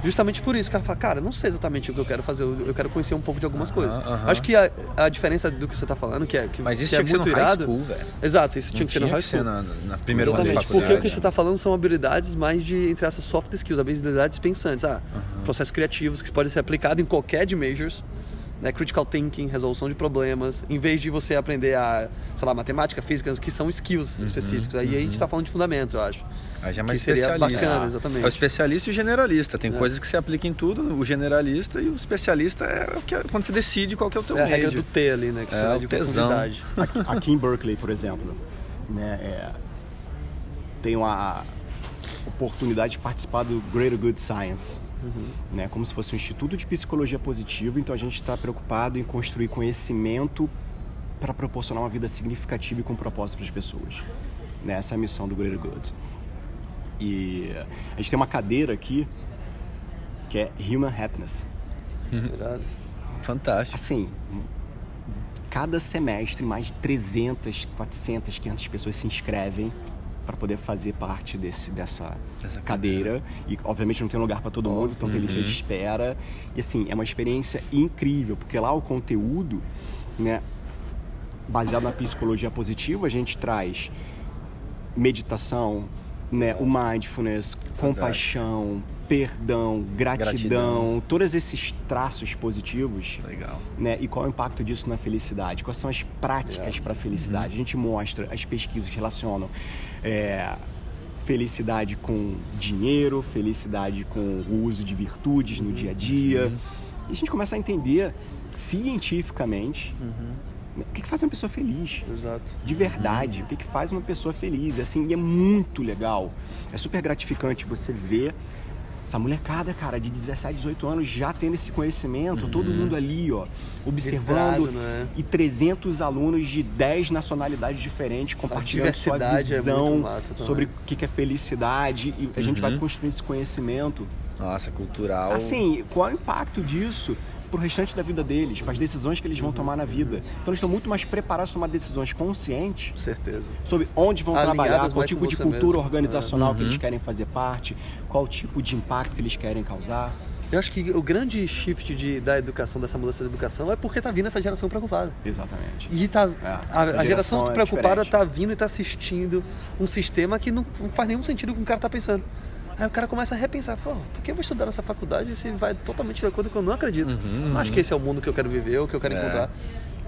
Justamente por isso, o cara fala, cara, não sei exatamente o que eu quero fazer, eu quero conhecer um pouco de algumas coisas. Acho que a, a diferença do que você está falando, que é que, Mas isso que tinha é que muito ser no irado. High school, velho. Exato, isso tinha que ser no high school. Ser na, na primeira Exatamente, porque o que você está falando são habilidades mais de, entre essas soft skills, habilidades pensantes. Ah, processos criativos que podem ser aplicados em qualquer de majors né, critical thinking, resolução de problemas, em vez de você aprender a, sei lá, matemática, física, que são skills uhum, específicos. Aí uhum. a gente está falando de fundamentos, eu acho. Aí já é mais que especialista. Bacana, exatamente. É o especialista e o generalista. Tem é. coisas que se aplicam em tudo, o generalista e o especialista é, o que é quando você decide qual que é o teu É a regra do T ali, né? Que é, o tesão. Aqui, aqui em Berkeley, por exemplo, né, é, tenho a oportunidade de participar do Greater Good Science uhum. né? Como se fosse um instituto de psicologia positiva. Então a gente está preocupado em construir conhecimento para proporcionar uma vida significativa e com propósito para as pessoas. Né? Essa é a missão do Greater Good. E a gente tem uma cadeira aqui que é Human Happiness. Fantástico. Assim, cada semestre mais de 300, 400, 500 pessoas se inscrevem para poder fazer parte desse, dessa, cadeira. cadeira. E, obviamente, não tem lugar para todo mundo, então uhum. tem lista de espera. E, assim, é uma experiência incrível, porque lá o conteúdo, né, baseado na psicologia positiva, a gente traz meditação, né, o mindfulness, Fantástico. compaixão, perdão, gratidão, gratidão, todos esses traços positivos. Legal. Né? E qual é o impacto disso na felicidade? Quais são as práticas para a felicidade? Uhum. A gente mostra, as pesquisas relacionam é, felicidade com dinheiro, felicidade com o uso de virtudes no dia a dia. Uhum. E a gente começa a entender cientificamente uhum. o que, que, faz uma pessoa feliz. Exato. De verdade, o que, que faz uma pessoa feliz. Assim, e é muito legal. É super gratificante você ver essa molecada, cara, de 17, 18 anos já tendo esse conhecimento, uhum. todo mundo ali, ó, observando. Né? E 300 alunos de 10 nacionalidades diferentes compartilhando sua é visão é sobre o que é felicidade. E a gente vai uhum. construindo esse conhecimento. Nossa, cultural. Assim, qual é o impacto disso para o restante da vida deles, para as decisões que eles vão tomar na vida. Então eles estão muito mais preparados para tomar decisões conscientes. Certeza. Sobre onde vão Alinhadas trabalhar, qual tipo de cultura mesmo. organizacional uhum. que eles querem fazer parte, qual tipo de impacto que eles querem causar. Eu acho que o grande shift de, da educação, dessa mudança da educação, é porque tá vindo essa geração preocupada. Exatamente. E tá, é, a, a, geração, geração é preocupada diferente. tá vindo e tá assistindo um sistema que não, não faz nenhum sentido com o que o cara tá pensando. Aí o cara começa a repensar, pô, por que eu vou estudar nessa faculdade se vai totalmente de acordo com o que eu não acredito? Uhum, uhum. Acho que esse é o mundo que eu quero viver, o que eu quero é. encontrar.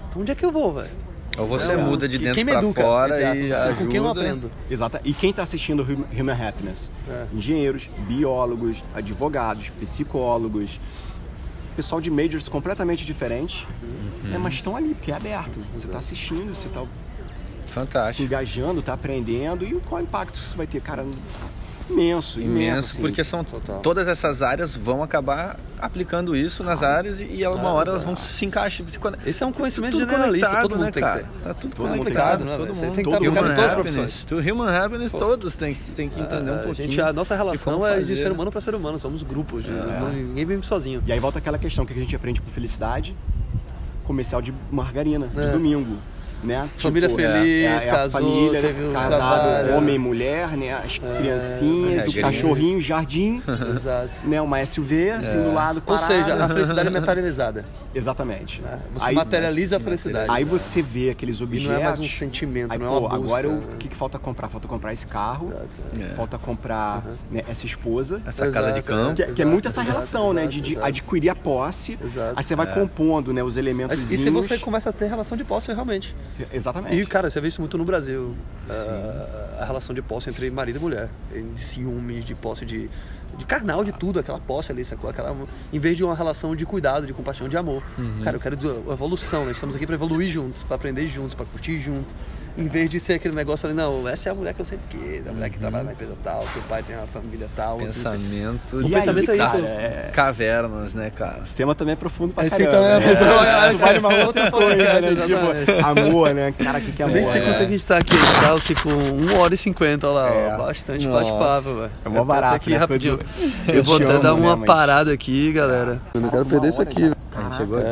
Então onde é que eu vou, velho? Ou você é, muda de dentro para fora e ajuda. Com quem eu aprendo. Exato. E quem está assistindo Human Happiness? É. Engenheiros, biólogos, advogados, psicólogos, pessoal de majors completamente diferentes, uhum. é, mas estão ali, porque é aberto. Você está assistindo, você está Fantástico. se engajando, tá aprendendo e qual impacto isso vai ter, cara? Imenso, imenso. Imenso, assim. porque são Total. todas essas áreas vão acabar aplicando isso nas ah, áreas e, e uma hora elas vão se encaixar. Esse é um conhecimento tudo generalista, conectado, todo mundo né, cara? Tá tudo todo conectado, né? Todo mundo tem que estar human todas as. To human happiness, Pô. todos têm, têm que entender um pouquinho. Gente, a nossa relação é de ser humano para ser humano, somos grupos, é. ninguém vive sozinho. E aí volta aquela questão que a gente aprende com felicidade, comercial de margarina, de é. domingo né? Família tipo, feliz, é, é casou, família, teve casado, homem e mulher, né? As é, criancinhas, o cachorrinho, o jardim, Exato. né? Uma SUV, assim, do lado, parado. Ou seja, a felicidade é materializada. Exatamente. É, você aí, materializa a felicidade. Aí você vê aqueles objetos... E não é mais um sentimento, aí, não é uma pô, busca, agora o que, que falta comprar? Falta comprar esse carro, Exato, falta comprar uhum. né, essa esposa. Essa Exato, casa de campo. Que, que é muito essa relação, né? De, de adquirir a posse. Aí você vai compondo né, os elementos. E se você começa a ter relação de posse realmente. Exatamente. E cara, você vê isso muito no Brasil. Uh, a relação de posse entre marido e mulher. De ciúmes, de posse de, de carnal, de tudo, aquela posse ali, sacou? Aquela, em vez de uma relação de cuidado, de compaixão, de amor. Uhum. Cara, eu quero evolução, nós estamos aqui para evoluir juntos, para aprender juntos, para curtir junto em vez de ser aquele negócio ali, não, essa é a mulher que eu sempre quis, a mulher que trabalha na empresa tal, que o pai tem uma família tal. Pensamento. O pensamento aí, é isso. É... Cavernas, né, cara? Esse tema também é profundo pra Esse caramba. Então é, é, isso vale uma outra coisa, né? Tipo, amor, né? Cara, o que, que é amor? Nem sei quanto é. a gente tá aqui, tá o que com 1 hora e 50, olha lá, é. ó, bastante bate-papo, velho. É mó barato, aqui né? rapidinho. Eu, vou até dar uma né, parada aqui, galera. Eu não quero perder isso aqui. A gente chegou aqui.